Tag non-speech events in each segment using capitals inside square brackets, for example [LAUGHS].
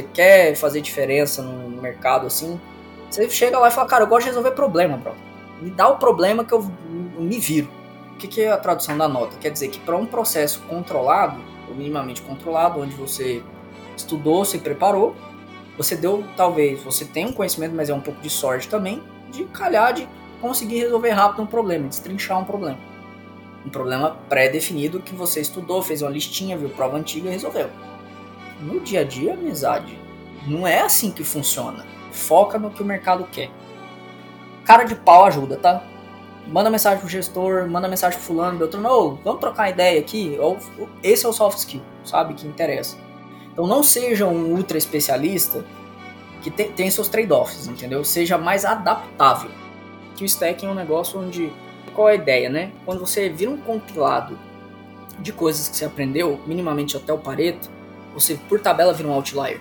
você quer fazer diferença no mercado assim, você chega lá e fala, cara, eu gosto de resolver problema, bro. Me dá o problema que eu me viro. O que, que é a tradução da nota? Quer dizer que para um processo controlado, ou minimamente controlado, onde você estudou, se preparou, você deu, talvez, você tem um conhecimento, mas é um pouco de sorte também, de calhar de conseguir resolver rápido um problema, destrinchar um problema. Um problema pré-definido que você estudou, fez uma listinha, viu prova antiga e resolveu. No dia a dia, amizade, não é assim que funciona. Foca no que o mercado quer. Cara de pau ajuda, tá? Manda mensagem pro gestor, manda mensagem pro fulano, Beltrano, oh, vamos trocar ideia aqui. Esse é o soft skill, sabe? Que interessa. Então não seja um ultra especialista que tem, tem seus trade-offs, entendeu? Seja mais adaptável. Que o stacking é um negócio onde. Qual é a ideia, né? Quando você vira um compilado de coisas que você aprendeu, minimamente até o Pareto, você por tabela vira um outlier.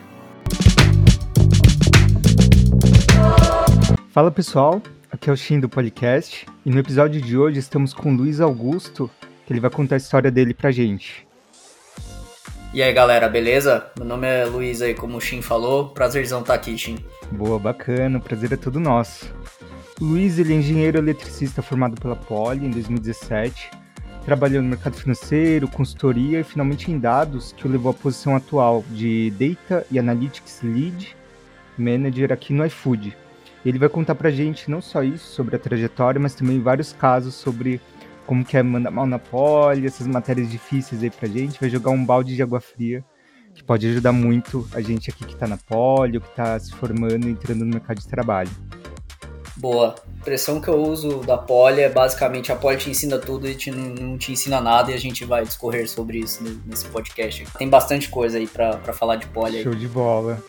Fala pessoal, aqui é o Shin do podcast e no episódio de hoje estamos com o Luiz Augusto, que ele vai contar a história dele pra gente. E aí galera, beleza? Meu nome é Luiz aí, como o Shin falou, prazerzão estar tá aqui, Shin. Boa, bacana, o prazer é todo nosso. O Luiz ele é engenheiro eletricista formado pela Poli em 2017, trabalhou no mercado financeiro, consultoria e finalmente em dados, que o levou à posição atual de Data e Analytics Lead Manager aqui no iFood. Ele vai contar pra gente não só isso sobre a trajetória, mas também vários casos sobre como que é mandar mal na poli, essas matérias difíceis aí pra gente, vai jogar um balde de água fria que pode ajudar muito a gente aqui que tá na poli, ou que tá se formando entrando no mercado de trabalho. Boa. A expressão que eu uso da poli é basicamente a poli te ensina tudo e te, não te ensina nada e a gente vai discorrer sobre isso nesse podcast. Tem bastante coisa aí para falar de poli. Show de bola.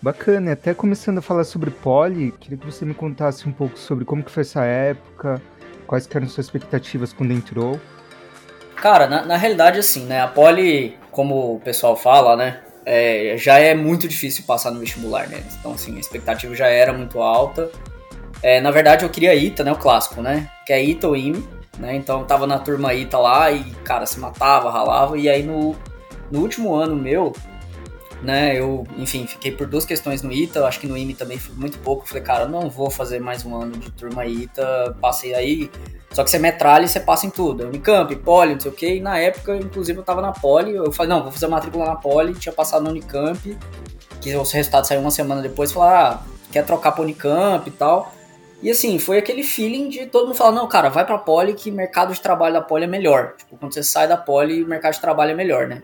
Bacana, até começando a falar sobre poli, queria que você me contasse um pouco sobre como que foi essa época, Quais eram suas expectativas quando entrou? Cara, na, na realidade, assim, né? A Poli, como o pessoal fala, né? É, já é muito difícil passar no vestibular, né? Então, assim, a expectativa já era muito alta. É, na verdade, eu queria ITA, né? O clássico, né? Que é ITA ou IME, né? Então, tava na turma ITA lá e, cara, se matava, ralava. E aí, no, no último ano meu, né? Eu, enfim, fiquei por duas questões no ITA, acho que no IME também foi muito pouco. Falei, cara, não vou fazer mais um ano de turma ITA, passei aí. Só que você metralha e você passa em tudo. Unicamp, Poli, não sei o que. E na época, inclusive, eu tava na Poli. Eu falei, não, vou fazer a matrícula na Poli. Tinha passado no Unicamp, que o resultado saiu uma semana depois. Falei, ah, quer trocar pra Unicamp e tal. E assim, foi aquele feeling de todo mundo falar, não, cara, vai pra Poli que mercado de trabalho da Poli é melhor. Tipo, quando você sai da Poli, o mercado de trabalho é melhor, né?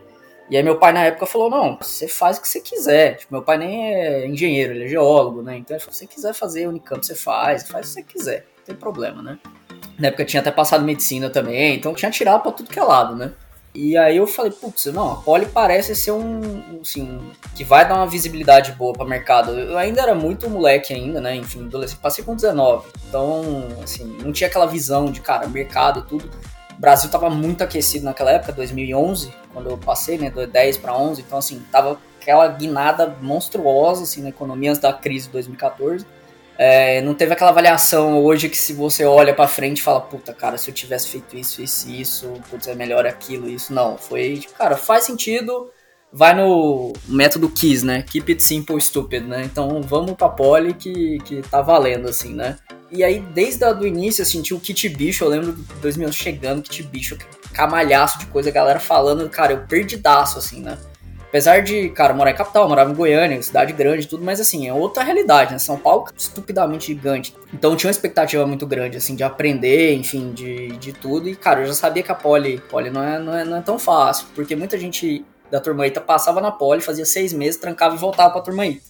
E aí meu pai na época falou, não, você faz o que você quiser. Tipo, meu pai nem é engenheiro, ele é geólogo, né? Então ele falou, se você quiser fazer Unicamp, você faz, faz o que você quiser, não tem problema, né? Na época tinha até passado medicina também, então tinha tirado pra tudo que é lado, né? E aí eu falei, putz, não, a Poli parece ser um, assim, que vai dar uma visibilidade boa para mercado. Eu ainda era muito moleque ainda, né? Enfim, adolescente, passei com 19. Então, assim, não tinha aquela visão de, cara, mercado e tudo. O Brasil estava muito aquecido naquela época, 2011, quando eu passei, né, do 10 para 11, então assim, tava aquela guinada monstruosa assim na economia antes da crise de 2014. É, não teve aquela avaliação hoje que se você olha para frente e fala, puta, cara, se eu tivesse feito isso, isso, isso, putz, é melhor aquilo, isso. Não, foi, cara, faz sentido, vai no método KISS, né? Keep it simple, stupid, né? Então vamos pra poli que, que tá valendo, assim, né? E aí, desde o início, assim, tinha o kit bicho, eu lembro de 2000 chegando, kit bicho, camalhaço de coisa, a galera falando, cara, eu perdidaço, assim, né? Apesar de, cara, morar em capital, morava em Goiânia, cidade grande tudo, mas assim, é outra realidade, né? São Paulo estupidamente gigante. Então tinha uma expectativa muito grande, assim, de aprender, enfim, de, de tudo. E, cara, eu já sabia que a Poli, Poli não, é, não, é, não é tão fácil, porque muita gente da turma ITA passava na Poli, fazia seis meses, trancava e voltava pra turma ITA.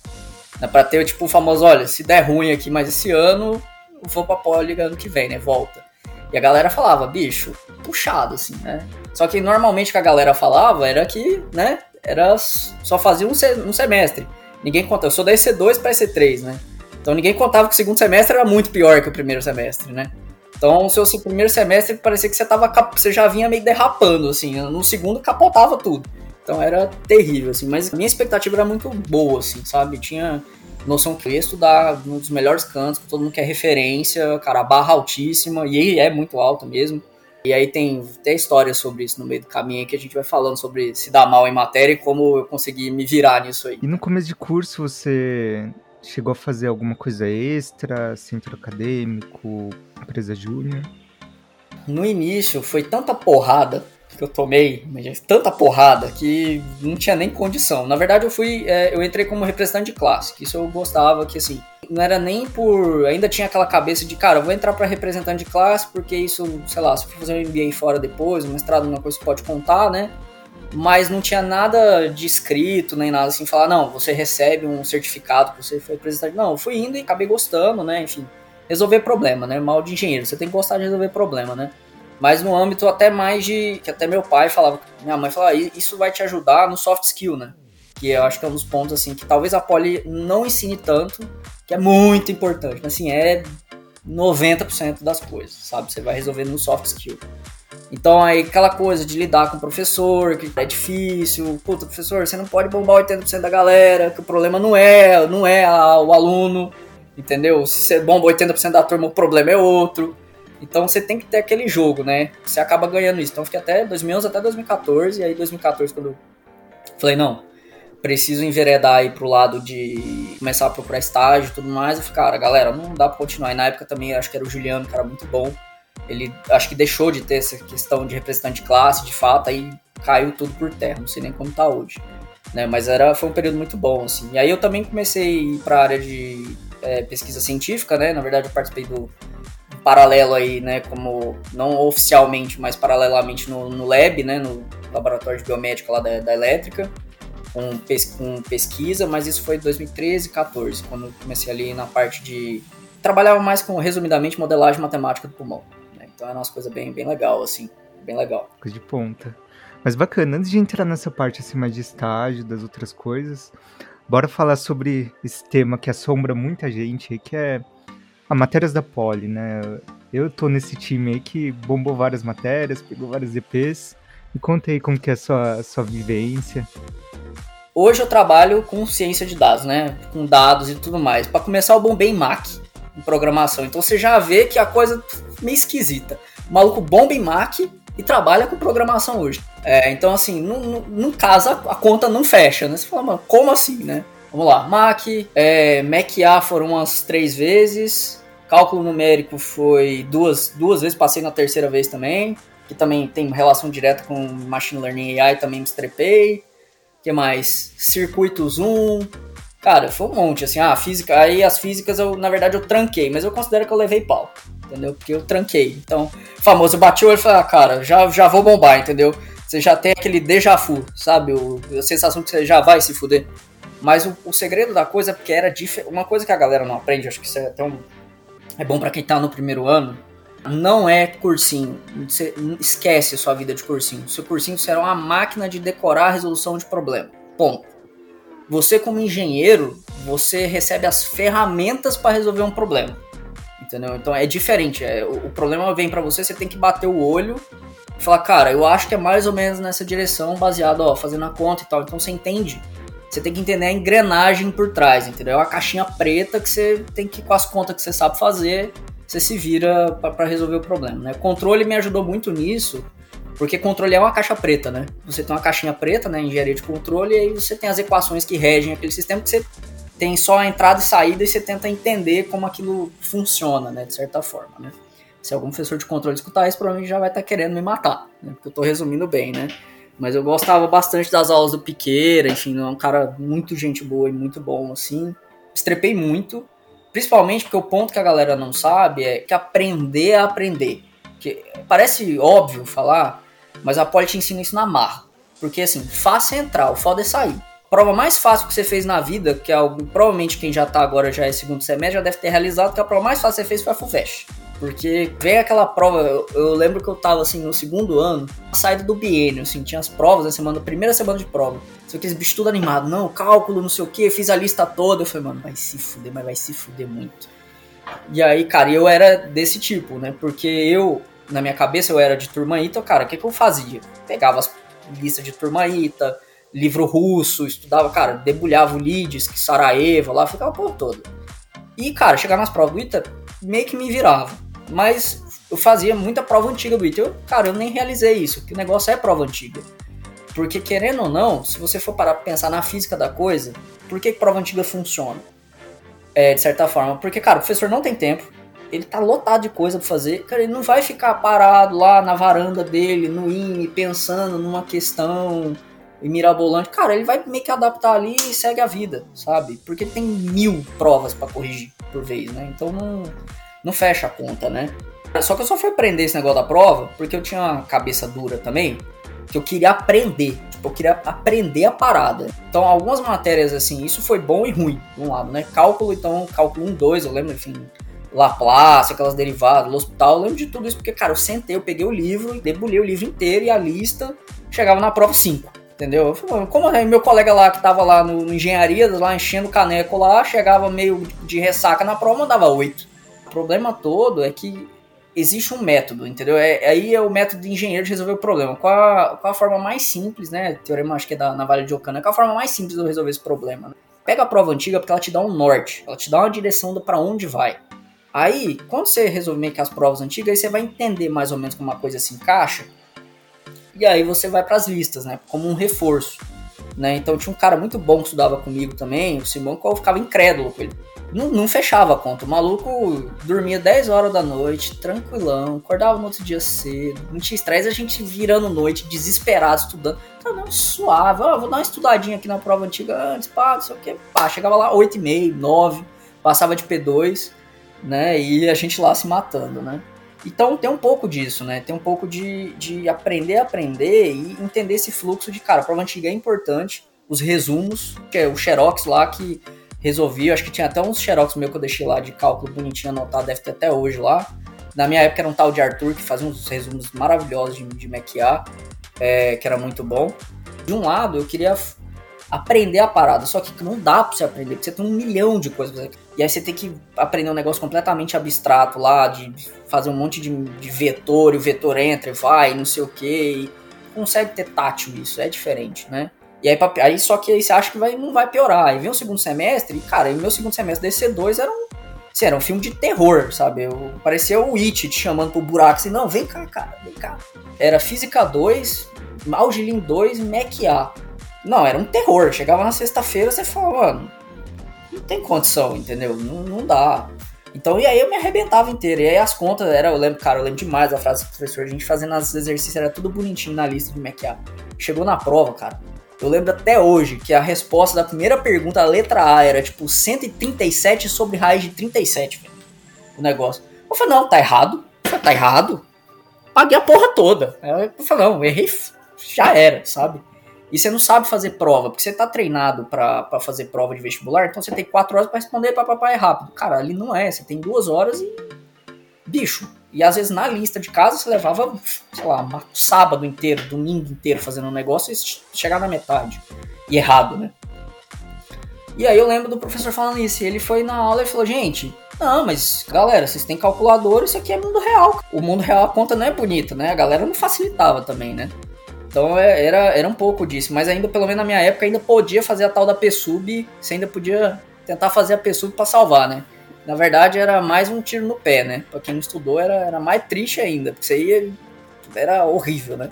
Né? Pra ter, tipo, o famoso, olha, se der ruim aqui mais esse ano, vou pra Poli ano que vem, né? Volta. E a galera falava, bicho, puxado, assim, né? Só que normalmente o que a galera falava era que, né, era só fazia um, um semestre. Ninguém conta. Eu sou da EC2 para EC3, né? Então ninguém contava que o segundo semestre era muito pior que o primeiro semestre, né? Então, o seu, seu primeiro semestre parecia que você tava você já vinha meio derrapando, assim. No segundo capotava tudo. Então era terrível, assim. Mas a minha expectativa era muito boa, assim, sabe? Tinha noção que eu ia estudar um dos melhores cantos, que todo mundo quer referência, cara, a barra altíssima, e é muito alta mesmo. E aí tem, tem história sobre isso no meio do caminho que a gente vai falando sobre se dar mal em matéria e como eu consegui me virar nisso aí. E no começo de curso você chegou a fazer alguma coisa extra, centro acadêmico, empresa júnior? No início foi tanta porrada que eu tomei, tanta porrada que não tinha nem condição. Na verdade, eu fui, é, eu entrei como representante de classe, que isso eu gostava, que assim, não era nem por. Ainda tinha aquela cabeça de, cara, vou entrar para representante de classe, porque isso, sei lá, se for fazer um MBA fora depois, um mestrado, uma coisa que pode contar, né? Mas não tinha nada de escrito, nem nada assim, falar, não, você recebe um certificado que você foi representante. Não, eu fui indo e acabei gostando, né? Enfim, resolver problema, né? Mal de engenheiro, você tem que gostar de resolver problema, né? Mas no âmbito até mais de. que até meu pai falava, minha mãe falava, ah, isso vai te ajudar no soft skill, né? Que eu acho que é um dos pontos assim que talvez a Poli não ensine tanto, que é muito importante. Mas assim, é 90% das coisas, sabe? Você vai resolver no soft skill. Então aí aquela coisa de lidar com o professor, que é difícil, puta, professor, você não pode bombar 80% da galera, que o problema não é, não é a, o aluno, entendeu? Se você bomba 80% da turma, o problema é outro. Então você tem que ter aquele jogo, né? Você acaba ganhando isso. Então fiquei até 2011 até 2014, e aí 2014 quando eu falei, não, preciso enveredar aí pro lado de começar a procurar estágio e tudo mais. Eu falei, cara, galera, não dá pra continuar. E na época também acho que era o Juliano, que era muito bom. Ele acho que deixou de ter essa questão de representante de classe, de fato, aí caiu tudo por terra. Não sei nem como tá hoje. Né? Mas era, foi um período muito bom, assim. E aí eu também comecei a ir pra área de é, pesquisa científica, né? Na verdade, eu participei do paralelo aí, né? Como não oficialmente, mas paralelamente no, no lab, né? No laboratório de biomédica lá da, da elétrica com, pes com pesquisa, mas isso foi 2013, 14, quando eu comecei ali na parte de trabalhava mais com resumidamente modelagem matemática do pulmão. Né? Então era umas coisas bem, bem legal, assim, bem legal. Coisa de ponta. Mas bacana, antes de entrar nessa parte assim mais de estágio, das outras coisas, bora falar sobre esse tema que assombra muita gente aí, que é a matérias da Poli, né? Eu tô nesse time aí que bombou várias matérias, pegou vários EPs. Me conta aí como que é a sua, a sua vivência. Hoje eu trabalho com ciência de dados, né? Com dados e tudo mais. Para começar, eu bombei em Mac, em programação. Então você já vê que a coisa meio esquisita. O maluco bomba em Mac e trabalha com programação hoje. É, então, assim, no caso a conta não fecha, né? Você fala, mano, como assim, né? Vamos lá, Mac, é, Mac A foram umas três vezes, cálculo numérico foi duas, duas vezes, passei na terceira vez também, que também tem relação direta com Machine Learning AI, também me estrepei que mais? Circuitos 1. Cara, foi um monte, assim, ah, física. Aí as físicas eu, na verdade, eu tranquei, mas eu considero que eu levei pau. Entendeu? Porque eu tranquei. Então, famoso, eu bati o olho e falei, ah, cara, já, já vou bombar, entendeu? Você já tem aquele déjà vu, sabe? O, a sensação que você já vai se fuder. Mas o, o segredo da coisa é porque era diferente. Uma coisa que a galera não aprende, acho que isso é até um. É bom para quem tá no primeiro ano, não é cursinho. Você esquece a sua vida de cursinho. Seu cursinho será uma máquina de decorar a resolução de problema. Ponto. Você como engenheiro, você recebe as ferramentas para resolver um problema. Entendeu? Então é diferente. É, o, o problema vem para você, você tem que bater o olho e falar, cara, eu acho que é mais ou menos nessa direção, baseado, ó, fazendo a conta e tal. Então você entende. Você tem que entender a engrenagem por trás, entendeu? É uma caixinha preta que você tem que, com as contas que você sabe fazer, você se vira para resolver o problema. Né? Controle me ajudou muito nisso, porque controle é uma caixa preta, né? Você tem uma caixinha preta, né, engenharia de controle, e aí você tem as equações que regem aquele sistema que você tem só a entrada e saída e você tenta entender como aquilo funciona, né, de certa forma, né? Se algum professor de controle escutar isso, provavelmente já vai estar tá querendo me matar, né? Porque eu estou resumindo bem, né? Mas eu gostava bastante das aulas do Piqueira, enfim, é um cara muito gente boa e muito bom, assim. Estrepei muito, Principalmente porque o ponto que a galera não sabe é que aprender é aprender. Que parece óbvio falar, mas a Poli te ensina isso na marra. Porque assim, fácil é entrar, o foda é sair. Prova mais fácil que você fez na vida, que é algo, provavelmente quem já tá agora já é segundo semestre, já deve ter realizado, que a prova mais fácil que você fez foi a FUVEST. Porque vem aquela prova, eu, eu, lembro que eu tava assim no segundo ano, saída do biênio, assim, tinha as provas na semana, primeira semana de prova. Só que esse bicho tudo animado, não, cálculo, não sei o que, fiz a lista toda. Eu falei, mano, vai se fuder, mas vai se fuder muito. E aí, cara, eu era desse tipo, né? Porque eu, na minha cabeça, eu era de turma ITA, cara, o que, que eu fazia? Pegava as listas de turma ITA, livro russo, estudava, cara, debulhava o Lides, Sarajevo lá, ficava por todo. E, cara, chegar nas provas do ITA, meio que me virava. Mas eu fazia muita prova antiga do ITA. Eu, cara, eu nem realizei isso, que o negócio é prova antiga. Porque, querendo ou não, se você for parar pra pensar na física da coisa, por que, que prova antiga funciona? É, de certa forma. Porque, cara, o professor não tem tempo, ele tá lotado de coisa pra fazer. Cara, ele não vai ficar parado lá na varanda dele, no INE, pensando numa questão mirabolante. Cara, ele vai meio que adaptar ali e segue a vida, sabe? Porque tem mil provas para corrigir por vez, né? Então não, não fecha a conta, né? Só que eu só fui aprender esse negócio da prova porque eu tinha uma cabeça dura também, que eu queria aprender. Tipo, eu queria aprender a parada. Então, algumas matérias, assim, isso foi bom e ruim, de um lado, né? Cálculo, então, cálculo 1, 2, eu lembro, enfim, Laplace, aquelas derivadas, hospital, eu lembro de tudo isso, porque, cara, eu sentei, eu peguei o livro, debulhei o livro inteiro e a lista chegava na prova 5. Entendeu? Eu como é? meu colega lá que tava lá no, no engenharia, lá enchendo o caneco lá, chegava meio de ressaca na prova, mandava 8. O problema todo é que existe um método, entendeu? É, aí é o método de engenheiro de resolver o problema. Qual a, qual a forma mais simples, né? Teorema acho que é da Navalha de Ocana, qual a forma mais simples de resolver esse problema? Né? Pega a prova antiga porque ela te dá um norte, ela te dá uma direção para onde vai. Aí, quando você resolve meio que as provas antigas, aí você vai entender mais ou menos como uma coisa se encaixa. E aí você vai para as listas, né? Como um reforço. Né? Então tinha um cara muito bom que estudava comigo também, o Simão, que eu ficava incrédulo com ele. Não, não, fechava a conta. O maluco dormia 10 horas da noite, tranquilão, acordava no outro dia cedo, não tinha estresse, a gente virando noite, desesperado, estudando. Tá não, suave, vou dar uma estudadinha aqui na prova antiga antes, pá, não sei o que, pá, chegava lá 8 e meio, 9, passava de P2, né? E a gente lá se matando, né? Então tem um pouco disso, né? Tem um pouco de, de aprender a aprender e entender esse fluxo de, cara, a prova antiga é importante, os resumos, que é o Xerox lá que resolvi, acho que tinha até uns Xerox meu que eu deixei lá de cálculo bonitinho anotado, deve ter até hoje lá. Na minha época era um tal de Arthur que fazia uns resumos maravilhosos de, de Maquiar, é, que era muito bom. De um lado, eu queria aprender a parada, só que não dá pra você aprender, porque você tem um milhão de coisas. E aí você tem que aprender um negócio completamente abstrato lá, de fazer um monte de, de vetor, e o vetor entra e vai, não sei o que. Consegue ter tátil isso, é diferente, né? E aí, aí só que aí você acha que vai, não vai piorar. Aí vem o segundo semestre, e cara, o meu segundo semestre desse C2 era um, assim, era um filme de terror, sabe? Eu, parecia o It te chamando pro buraco, assim, não, vem cá, cara, vem cá. Era Física 2, Algilin 2 Mac A. Não, era um terror. Chegava na sexta-feira, você falava, mano, não tem condição, entendeu? Não, não dá. Então, e aí eu me arrebentava inteiro. E aí as contas, era, eu lembro, cara, eu lembro demais da frase do professor, a gente fazendo os exercícios, era tudo bonitinho na lista de Mac Chegou na prova, cara. Eu lembro até hoje que a resposta da primeira pergunta, a letra A, era tipo 137 sobre raiz de 37, velho. O negócio. Eu falei, não, tá errado. Falei, tá errado. Paguei a porra toda. Eu falei, não, errei, já era, sabe? E você não sabe fazer prova, porque você tá treinado para fazer prova de vestibular, então você tem quatro horas para responder papapá é rápido. Cara, ali não é, você tem duas horas e. Bicho. E às vezes na lista de casa você levava, sei lá, um sábado inteiro, domingo inteiro fazendo um negócio e chegar na metade. E errado, né? E aí eu lembro do professor falando isso, ele foi na aula e falou, gente, não, mas galera, vocês têm calculadora, isso aqui é mundo real. O mundo real a conta não é bonita, né? A galera não facilitava também, né? Então é, era, era um pouco disso, mas ainda, pelo menos na minha época, ainda podia fazer a tal da PSUB, você ainda podia tentar fazer a PSUB para salvar, né? Na verdade, era mais um tiro no pé, né? Pra quem não estudou, era, era mais triste ainda, porque você ia. Era horrível, né?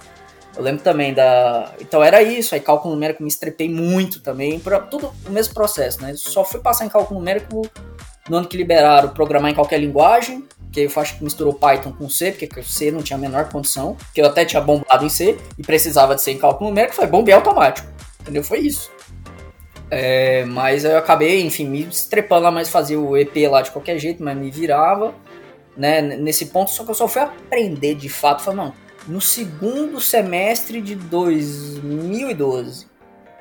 Eu lembro também da. Então era isso, aí cálculo numérico me estrepei muito também, pra, tudo o mesmo processo, né? Só fui passar em cálculo numérico no ano que liberaram programar em qualquer linguagem, que eu acho que misturou Python com C, porque C não tinha a menor condição, que eu até tinha bombado em C e precisava de ser em cálculo numérico, foi bombear automático, entendeu? Foi isso. É, mas eu acabei, enfim, me estrepando lá, mas fazia o EP lá de qualquer jeito, mas me virava, né, nesse ponto, só que eu só fui aprender de fato, falei, não, no segundo semestre de 2012,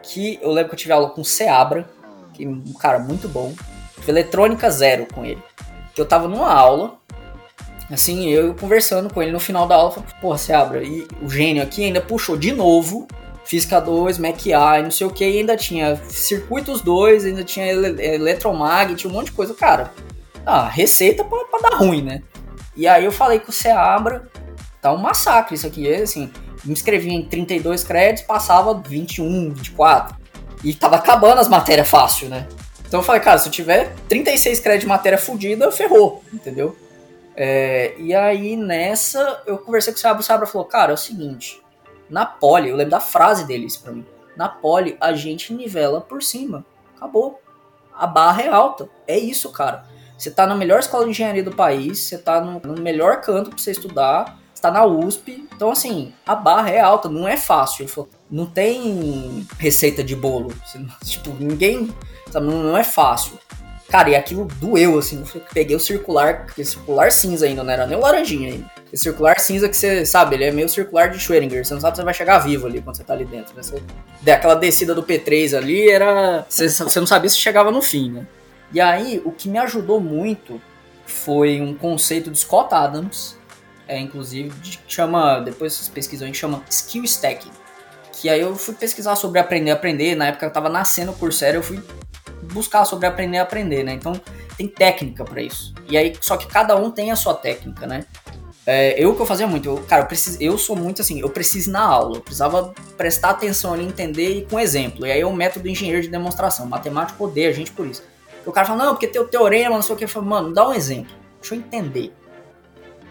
que eu lembro que eu tive aula com o Seabra, que um cara muito bom, eletrônica zero com ele, que eu tava numa aula, Assim, eu conversando com ele no final da aula, falei, porra, abre. E o gênio aqui ainda puxou de novo Física 2, Mac A e não sei o que, e ainda tinha Circuitos 2, ainda tinha ele Eletromag, tinha um monte de coisa. Cara, ah, receita pra, pra dar ruim, né? E aí eu falei com o Seabra, tá um massacre isso aqui. assim, me inscrevia em 32 créditos, passava 21, 24. E tava acabando as matérias fácil, né? Então eu falei, cara, se eu tiver 36 créditos de matéria fodida, ferrou, entendeu? É, e aí nessa eu conversei com o Sabra, o Sabra falou, cara, é o seguinte, na pole, eu lembro da frase deles para mim, na pole a gente nivela por cima, acabou. A barra é alta, é isso, cara. Você tá na melhor escola de engenharia do país, você tá no, no melhor canto pra você estudar, está na USP. Então, assim, a barra é alta, não é fácil. Não tem receita de bolo. [LAUGHS] Tipo, ninguém. Sabe, não é fácil. Cara, e aquilo doeu, assim. Peguei o circular, que circular cinza ainda, não era nem o laranjinha ainda. Esse circular cinza que você sabe, ele é meio circular de Schrödinger. Você não sabe se vai chegar vivo ali quando você tá ali dentro. Né? Você, aquela descida do P3 ali era. Você, você não sabia se chegava no fim, né? E aí, o que me ajudou muito foi um conceito de Scott Adams, é, inclusive, de, chama, depois vocês pesquisam, a gente chama Skill Stacking. Que aí eu fui pesquisar sobre aprender aprender, na época eu tava nascendo por sério, eu fui buscar sobre aprender a aprender, né? Então tem técnica para isso. E aí, só que cada um tem a sua técnica, né? É, eu que eu fazia muito, eu, cara, eu, preciso, eu sou muito assim, eu preciso ir na aula, eu precisava prestar atenção ali, entender e com exemplo. E aí é o método engenheiro de demonstração, matemático odeia a gente por isso. O cara fala, não, porque tem o teorema, não sei o que, eu falo, mano, dá um exemplo, deixa eu entender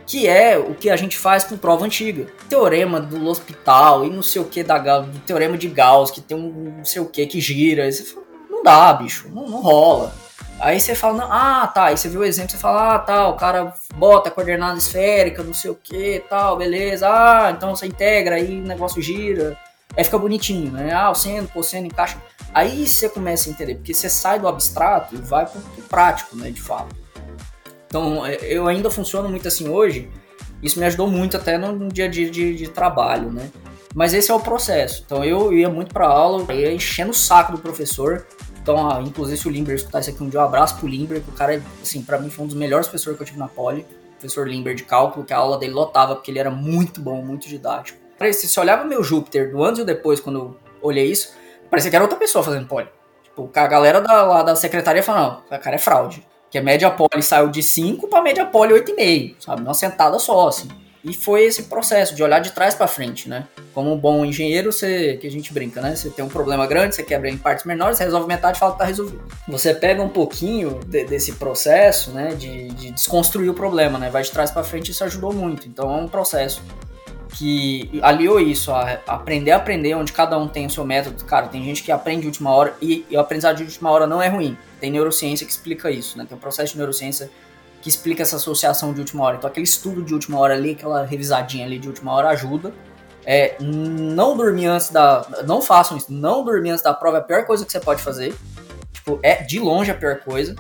que é o que a gente faz com prova antiga. Teorema do hospital e não sei o que da do teorema de Gauss, que tem um não sei o que que gira. Você fala, não dá, bicho, não, não rola. Aí você fala, ah, tá, aí você viu o exemplo, você fala, ah, tá, o cara bota coordenada esférica, não sei o que, tal, beleza, ah, então você integra, aí o negócio gira, aí fica bonitinho, né? Ah, o seno, cosseno, encaixa. Aí você começa a entender, porque você sai do abstrato e vai pro prático, né, de fato. Então, é, eu ainda funciono muito assim hoje. Isso me ajudou muito até no dia a dia de, de trabalho, né? Mas esse é o processo. Então, eu ia muito para aula, ia enchendo o saco do professor. Então, inclusive, se o Limber escutar isso aqui um dia, um abraço pro Limber, que o cara, assim, para mim foi um dos melhores professores que eu tive na Poli. Professor Limber de cálculo, que a aula dele lotava, porque ele era muito bom, muito didático. Se você olhava meu Júpiter do antes e depois, quando eu olhei isso, parecia que era outra pessoa fazendo Poli. Tipo, a galera da, lá da secretaria falou, não, o cara é fraude. Que a média poli saiu de 5 para média poli 8,5, sabe? Uma sentada só, assim. E foi esse processo de olhar de trás para frente, né? Como um bom engenheiro, você, que a gente brinca, né? Você tem um problema grande, você quebra em partes menores, resolve metade e fala que tá resolvido. Você pega um pouquinho de, desse processo, né? De, de, desconstruir o problema, né? Vai de trás para frente, isso ajudou muito. Então é um processo que aliou isso a aprender a aprender, onde cada um tem o seu método. Cara, tem gente que aprende de última hora e, e o aprendizado de última hora não é ruim. Tem neurociência que explica isso, né? Tem um processo de neurociência que explica essa associação de última hora. Então, aquele estudo de última hora ali, aquela revisadinha ali de última hora ajuda. É, não dormir antes da. Não façam isso. Não dormir antes da prova é a pior coisa que você pode fazer. Tipo, é de longe a pior coisa.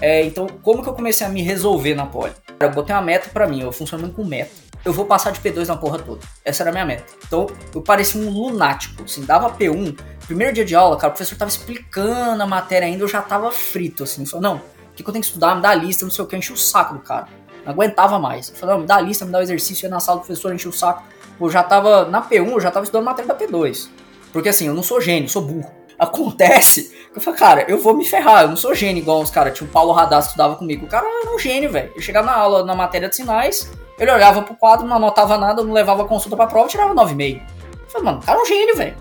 É, então, como que eu comecei a me resolver na poli? Eu botei uma meta para mim, eu funciono com meta eu vou passar de P2 na porra toda. Essa era a minha meta. Então, eu parecia um lunático, assim, dava P1. Primeiro dia de aula, cara, o professor tava explicando a matéria ainda, eu já tava frito, assim. Falei, não, o que, eu tenho que estudar? Me dá a lista, não sei o que, eu enchi o saco do cara. Não aguentava mais. Eu falei, não, me dá a lista, me dá o exercício, ia na sala do professor, enchi o saco. Eu já tava, na P1, eu já tava estudando matéria da P2. Porque assim, eu não sou gênio, sou burro. Acontece que eu falei, cara, eu vou me ferrar, eu não sou gênio igual os caras. Tinha o Paulo Radar que estudava comigo. O cara era um gênio, velho. Eu chegava na aula, na matéria de sinais, ele olhava pro quadro, não anotava nada, não levava consulta pra prova, tirava 9,5. Eu falei, mano, o cara é um gênio, velho.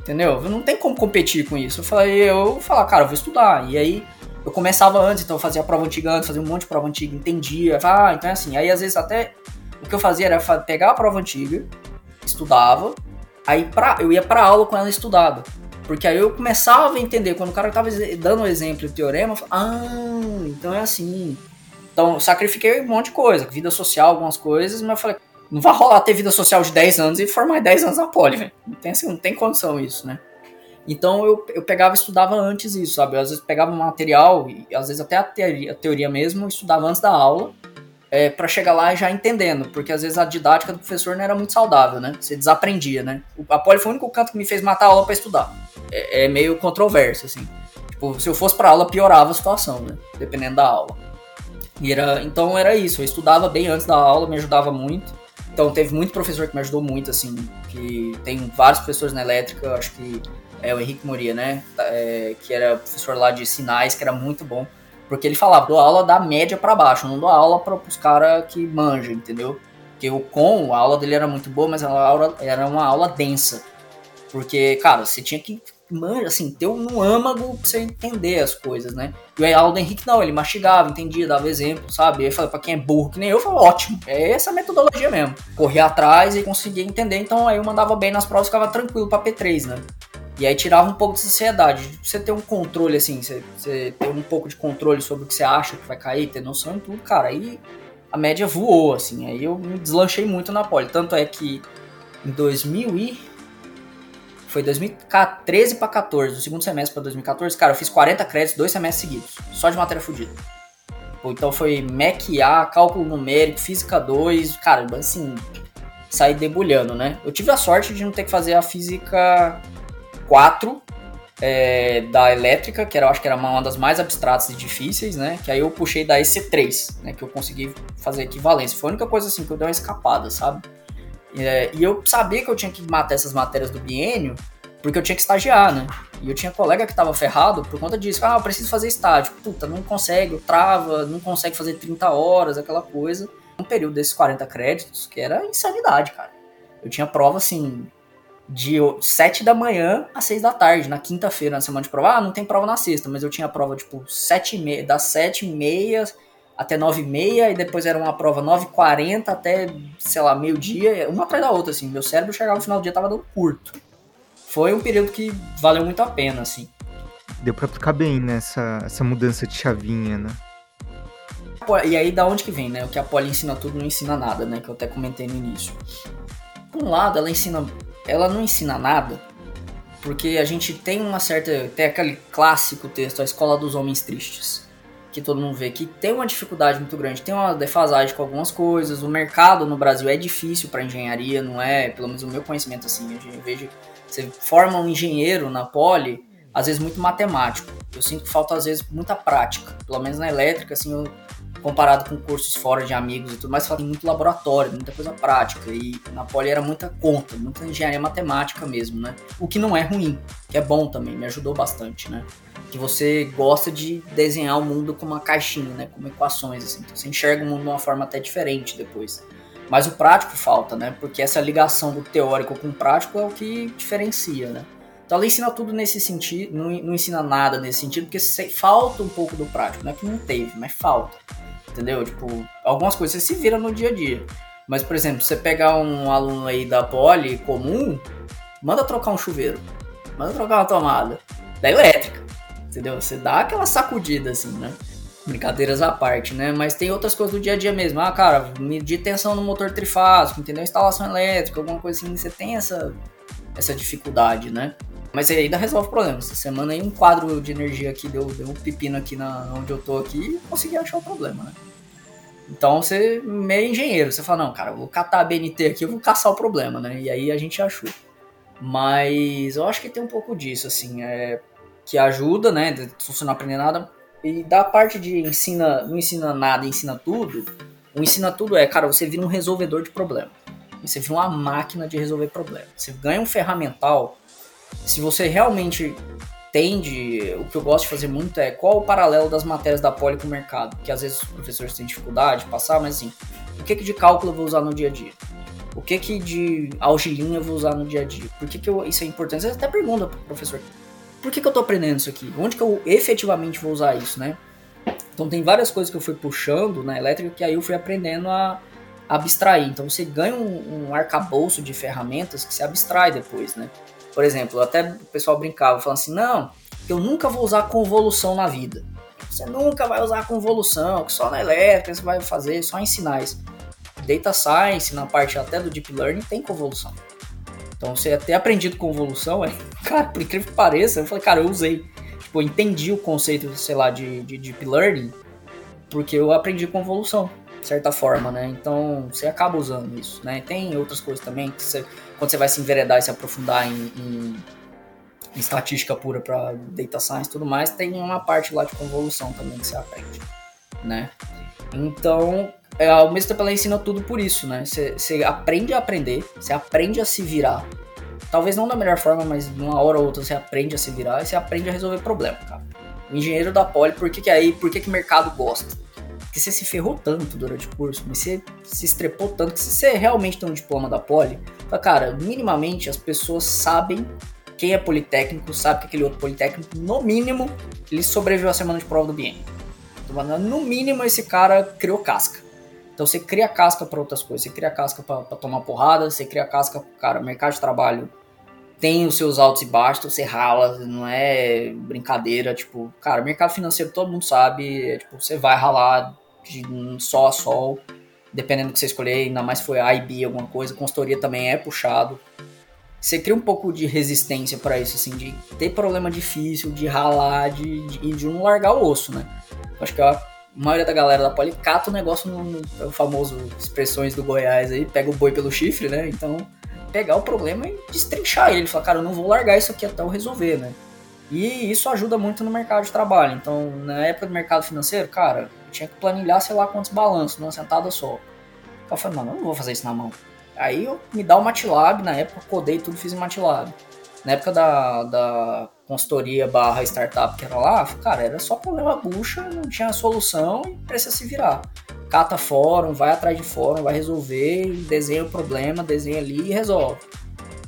Entendeu? Não tem como competir com isso. Eu falei, eu falar, cara, eu vou estudar. E aí eu começava antes, então eu fazia prova antiga antes, fazia um monte de prova antiga, entendia. Ah, então é assim. Aí às vezes até o que eu fazia era pegar a prova antiga, estudava, aí pra, eu ia pra aula com ela estudada. Porque aí eu começava a entender, quando o cara tava dando o exemplo do teorema, eu falava, ah, então é assim. Então, sacrifiquei um monte de coisa, vida social, algumas coisas, mas eu falei, não vai rolar ter vida social de 10 anos e formar 10 anos na poli, velho. Não tem, assim, não tem condição isso, né? Então eu, eu pegava e estudava antes isso, sabe? Eu, às vezes pegava um material, e às vezes até a teoria, a teoria mesmo, estudava antes da aula, é, para chegar lá já entendendo, porque às vezes a didática do professor não era muito saudável, né? Você desaprendia, né? A poli foi o único canto que me fez matar a aula para estudar. É, é, meio controverso, assim. Tipo, se eu fosse pra aula, piorava a situação, né? Dependendo da aula. E era, então era isso, eu estudava bem antes da aula, me ajudava muito. Então teve muito professor que me ajudou muito, assim, que tem vários professores na elétrica, acho que é o Henrique Moria, né? É, que era professor lá de sinais, que era muito bom. Porque ele falava, dou aula da média para baixo, não dou aula para os caras que manjam, entendeu? Porque o com, a aula dele era muito boa, mas a aula, era uma aula densa. Porque, cara, você tinha que manja, assim, ter um âmago pra você entender as coisas, né? E o Aldo Henrique não, ele mastigava, entendia, dava exemplo, sabe? Aí falei, pra quem é burro que nem eu, foi ótimo. É essa metodologia mesmo. Correr atrás e conseguir entender, então aí eu mandava bem nas provas, ficava tranquilo pra P3, né? E aí tirava um pouco de sociedade. Você ter um controle, assim, você, você ter um pouco de controle sobre o que você acha que vai cair, ter noção em tudo, cara, aí a média voou, assim. Aí eu me deslanchei muito na poli. Tanto é que em 2000 e... Foi 2013 para 14, o segundo semestre para 2014, cara, eu fiz 40 créditos, dois semestres seguidos, só de matéria fodida. Então foi MEC A, cálculo numérico, física 2, cara, assim, saí debulhando, né? Eu tive a sorte de não ter que fazer a física 4 é, da elétrica, que era, eu acho que era uma das mais abstratas e difíceis, né? Que aí eu puxei da EC3, né? Que eu consegui fazer equivalência. Foi a única coisa assim que eu dei uma escapada, sabe? É, e eu sabia que eu tinha que matar essas matérias do biênio, porque eu tinha que estagiar, né? E eu tinha colega que tava ferrado por conta disso. Ah, eu preciso fazer estágio. Puta, não consegue, trava, não consegue fazer 30 horas, aquela coisa. Um período desses 40 créditos, que era insanidade, cara. Eu tinha prova, assim, de 7 da manhã às 6 da tarde, na quinta-feira, na semana de prova. Ah, não tem prova na sexta, mas eu tinha prova, tipo, 7 e meia, das 7 e meia até 9 e meia, e depois era uma prova 9 e 40 até, sei lá, meio-dia, uma atrás da outra, assim. Meu cérebro chegava no final do dia tava dando curto. Foi um período que valeu muito a pena, assim. Deu pra ficar bem nessa essa mudança de chavinha, né? E aí, da onde que vem, né? O que a Poli ensina tudo não ensina nada, né? Que eu até comentei no início. Por um lado, ela ensina ela não ensina nada, porque a gente tem uma certa. Tem aquele clássico texto, A Escola dos Homens Tristes, que todo mundo vê que tem uma dificuldade muito grande, tem uma defasagem com algumas coisas. O mercado no Brasil é difícil para engenharia, não é? Pelo menos o meu conhecimento assim. Eu vejo você forma um engenheiro na Poli, às vezes muito matemático. Eu sinto que falta às vezes muita prática, pelo menos na elétrica, assim, eu comparado com cursos fora de amigos e tudo mais, tem muito laboratório, muita coisa prática. E na Poli era muita conta, muita engenharia matemática mesmo, né? O que não é ruim, que é bom também, me ajudou bastante, né? Que você gosta de desenhar o mundo com uma caixinha, né? Com equações, assim. Então você enxerga o mundo de uma forma até diferente depois. Mas o prático falta, né? Porque essa ligação do teórico com o prático é o que diferencia, né? Então ela ensina tudo nesse sentido, não, não ensina nada nesse sentido, porque falta um pouco do prático. Não é que não teve, mas falta entendeu? Tipo, algumas coisas você se vira no dia a dia. Mas, por exemplo, você pegar um aluno aí da poli comum, manda trocar um chuveiro, manda trocar uma tomada, da elétrica, entendeu? Você dá aquela sacudida assim, né? Brincadeiras à parte, né? Mas tem outras coisas do dia a dia mesmo. Ah, cara, medir tensão no motor trifásico, entendeu? Instalação elétrica, alguma coisa assim, você tem essa, essa dificuldade, né? Mas ainda resolve o problema. Essa semana aí um quadro de energia aqui deu, deu um pepino aqui na, onde eu tô aqui e consegui achar o problema, né? Então você meio engenheiro, você fala, não, cara, eu vou catar a BNT aqui, eu vou caçar o problema, né? E aí a gente achou. Mas eu acho que tem um pouco disso, assim, é, que ajuda, né? Você não aprender nada. E da parte de ensina, não ensina nada, ensina tudo. O ensina tudo é, cara, você vira um resolvedor de problema. Você vira uma máquina de resolver problema. Você ganha um ferramental. Se você realmente entende, o que eu gosto de fazer muito é qual o paralelo das matérias da poli com o mercado, que às vezes os professores têm dificuldade de passar, mas assim, o que, que de cálculo eu vou usar no dia a dia? O que, que de algilinha eu vou usar no dia a dia? Por que, que eu, isso é importante? Você até pergunta pro professor, por que, que eu tô aprendendo isso aqui? Onde que eu efetivamente vou usar isso, né? Então tem várias coisas que eu fui puxando na elétrica que aí eu fui aprendendo a abstrair. Então você ganha um, um arcabouço de ferramentas que se abstrai depois, né? Por exemplo, até o pessoal brincava, falando assim: não, eu nunca vou usar convolução na vida. Você nunca vai usar convolução, que só na elétrica você vai fazer, só em sinais. Data Science, na parte até do Deep Learning, tem convolução. Então, você até aprendido convolução, é, [LAUGHS] cara, por incrível que pareça, eu falei, cara, eu usei. Tipo, eu entendi o conceito, sei lá, de, de Deep Learning, porque eu aprendi convolução, certa forma, né? Então, você acaba usando isso, né? Tem outras coisas também que você quando você vai se enveredar e se aprofundar em, em, em estatística pura para data science e tudo mais, tem uma parte lá de convolução também que você aprende, né? Então, é, ao mesmo tempo ela ensina tudo por isso, né? Você, você aprende a aprender, você aprende a se virar. Talvez não da melhor forma, mas numa hora ou outra você aprende a se virar e você aprende a resolver problema, cara. Engenheiro da Poli, por que, que aí, por que, que mercado gosta? Porque você se ferrou tanto durante o curso, mas você se estrepou tanto que se você realmente tem um diploma da Poli, Fala, cara, minimamente as pessoas sabem quem é politécnico sabe que aquele outro politécnico, no mínimo, ele sobreviveu a semana de prova do BIEM. No mínimo, esse cara criou casca. Então você cria casca para outras coisas, você cria casca para tomar porrada, você cria casca, cara, mercado de trabalho tem os seus altos e baixos, você rala, não é brincadeira, tipo, cara, mercado financeiro todo mundo sabe, é, tipo, você vai ralar de sol a sol, dependendo do que você escolher, ainda mais foi A e B alguma coisa, consultoria também é puxado. Você cria um pouco de resistência para isso, assim, de ter problema difícil, de ralar, de, de, de não largar o osso, né? Acho que a maioria da galera da Poli cata o negócio no, no, no famoso expressões do Goiás aí, pega o boi pelo chifre, né? Então, pegar o problema e destrinchar ele. Falar, cara, eu não vou largar isso aqui até eu resolver, né? E isso ajuda muito no mercado de trabalho. Então, na época do mercado financeiro, cara, tinha que planilhar, sei lá, quantos balanços numa sentada só. Eu falei, mano, eu não vou fazer isso na mão. Aí eu me dá o MATLAB, na época codei tudo, fiz em MATLAB. Na época da, da consultoria barra startup que era lá, cara, era só problema bucha, não tinha solução e precisa se virar cata fórum, vai atrás de fórum, vai resolver, desenha o problema, desenha ali e resolve.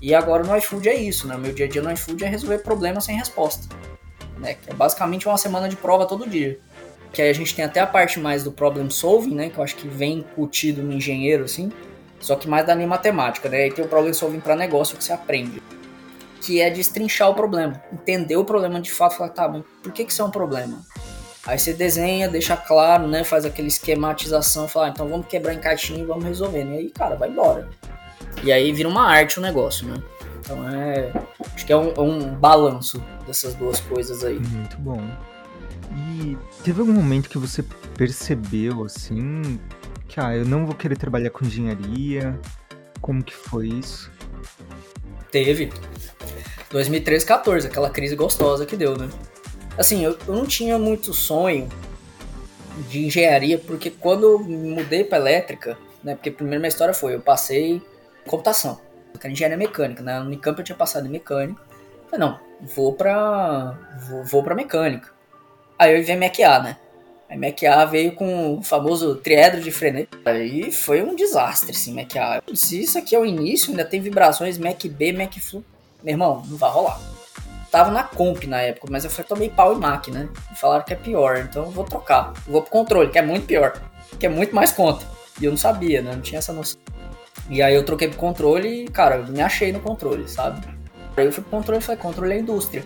E agora no iFood é isso, né? Meu dia a dia no iFood é resolver problema sem resposta. Né? Que é basicamente uma semana de prova todo dia. Que aí a gente tem até a parte mais do problem solving, né? Que eu acho que vem curtido no engenheiro, assim. Só que mais da linha matemática, né? E tem o problem solving para negócio que você aprende. Que é destrinchar o problema. Entender o problema de fato. Falar, tá, mas por que, que isso é um problema? Aí você desenha, deixa claro, né? Faz aquela esquematização, fala, ah, então vamos quebrar em caixinha e vamos resolvendo. E aí, cara, vai embora. E aí vira uma arte o negócio, né? Então é. Acho que é um, um balanço dessas duas coisas aí. Muito bom. E teve algum momento que você percebeu, assim, que ah, eu não vou querer trabalhar com engenharia? Como que foi isso? Teve. 2013, 14, aquela crise gostosa que deu, né? Assim, eu, eu não tinha muito sonho de engenharia, porque quando eu mudei para elétrica, né? Porque primeiro minha história foi, eu passei computação, eu engenharia mecânica, né? No Unicamp eu tinha passado em mecânica. Falei, não, vou pra. vou, vou pra mecânica. Aí eu vi a MacA, né? A MacA veio com o famoso triedro de frenê. Aí foi um desastre, assim, MacA. Se isso aqui é o início, ainda tem vibrações Mac B, Mac Flu. Meu irmão, não vai rolar tava na comp na época, mas eu falei, tomei pau em Mac, né? E falaram que é pior, então eu vou trocar. Eu vou pro controle, que é muito pior, que é muito mais conta. E eu não sabia, né? Não tinha essa noção. E aí eu troquei pro controle e, cara, me achei no controle, sabe? Aí eu fui pro controle e falei, controle é indústria.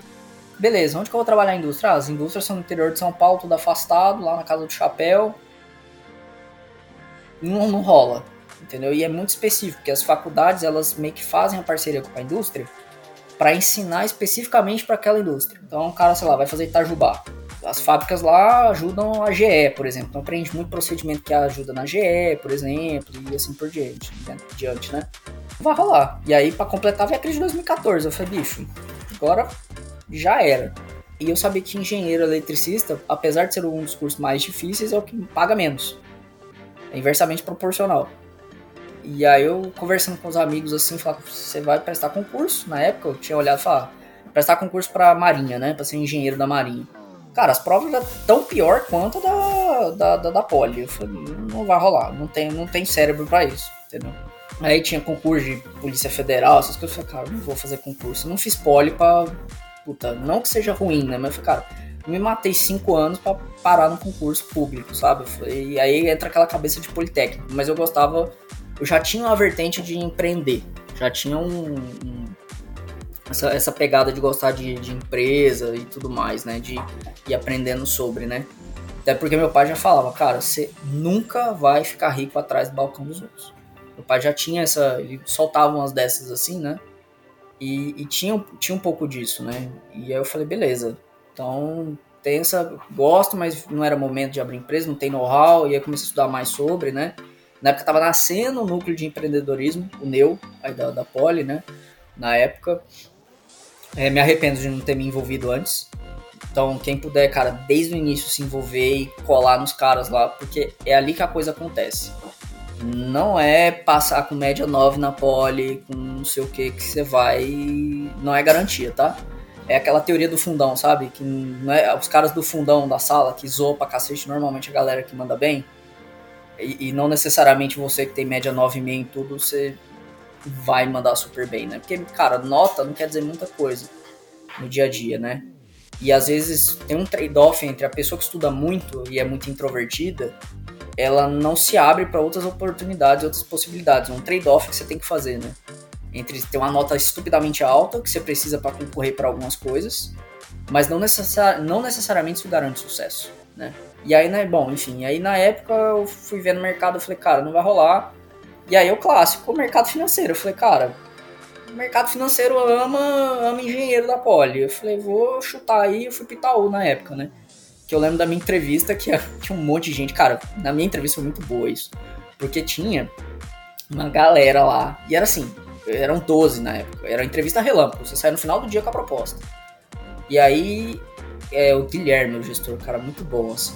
Beleza, onde que eu vou trabalhar a indústria? Ah, as indústrias são no interior de São Paulo, tudo afastado, lá na casa do chapéu. Não, não rola, entendeu? E é muito específico, porque as faculdades, elas meio que fazem a parceria com a indústria para ensinar especificamente para aquela indústria. Então, o cara, sei lá, vai fazer Itajubá. As fábricas lá ajudam a GE, por exemplo. Então, aprende muito procedimento que ajuda na GE, por exemplo, e assim por diante, né? diante, né? Vai rolar. E aí, para completar, vem a crise de 2014. Eu falei, bicho, agora já era. E eu sabia que engenheiro eletricista, apesar de ser um dos cursos mais difíceis, é o que paga menos. É inversamente proporcional. E aí eu conversando com os amigos assim, falava, você vai prestar concurso? Na época eu tinha olhado e falado, prestar concurso pra Marinha, né? Pra ser engenheiro da Marinha. Cara, as provas já tão pior quanto da, da, da, da Poli. Eu falei, não vai rolar, não tem, não tem cérebro para isso, entendeu? Aí tinha concurso de Polícia Federal, essas coisas. Eu falei, cara, não vou fazer concurso. Eu não fiz Poli pra. Puta, não que seja ruim, né? Mas eu falei, cara, me matei cinco anos para parar no concurso público, sabe? E aí entra aquela cabeça de politécnico. Mas eu gostava eu já tinha uma vertente de empreender, já tinha um, um essa, essa pegada de gostar de, de, empresa e tudo mais, né? De ir aprendendo sobre, né? Até porque meu pai já falava, cara, você nunca vai ficar rico atrás do balcão dos outros. Meu pai já tinha essa. Ele soltava umas dessas assim, né? E, e tinha, tinha um pouco disso, né? E aí eu falei, beleza. Então, tem essa. Gosto, mas não era momento de abrir empresa, não tem know-how. E aí comecei a estudar mais sobre, né? Na época estava nascendo o núcleo de empreendedorismo, o NEU, aí da, da Poli, né? Na época. É, me arrependo de não ter me envolvido antes. Então, quem puder, cara, desde o início se envolver e colar nos caras lá, porque é ali que a coisa acontece. Não é passar com média 9 na poli, com não sei o que, que você vai. Não é garantia, tá? É aquela teoria do fundão, sabe? Que não é, os caras do fundão da sala que zoam pra cacete, normalmente a galera que manda bem, e, e, não necessariamente você que tem média 9,5 em tudo, você vai mandar super bem, né? Porque, cara, nota não quer dizer muita coisa no dia a dia, né? E às vezes tem um trade-off entre a pessoa que estuda muito e é muito introvertida, ela não se abre para outras oportunidades, outras possibilidades. É um trade-off que você tem que fazer, né? Entre ter uma nota estupidamente alta, que você precisa para concorrer para algumas coisas, mas não, não necessariamente isso garante sucesso, né? E aí, né, bom, enfim, aí na época eu fui ver no mercado, eu falei, cara, não vai rolar. E aí o clássico, o mercado financeiro. Eu falei, cara, o mercado financeiro ama, ama engenheiro da Poli. Eu falei, vou chutar aí, eu fui pro Itaú na época, né? Que eu lembro da minha entrevista que [LAUGHS] tinha um monte de gente. Cara, na minha entrevista foi muito boa isso. Porque tinha uma galera lá. E era assim, eram 12 na época. Era entrevista relâmpago. Você sai no final do dia com a proposta. E aí, é, o Guilherme, o gestor, cara, muito bom, assim.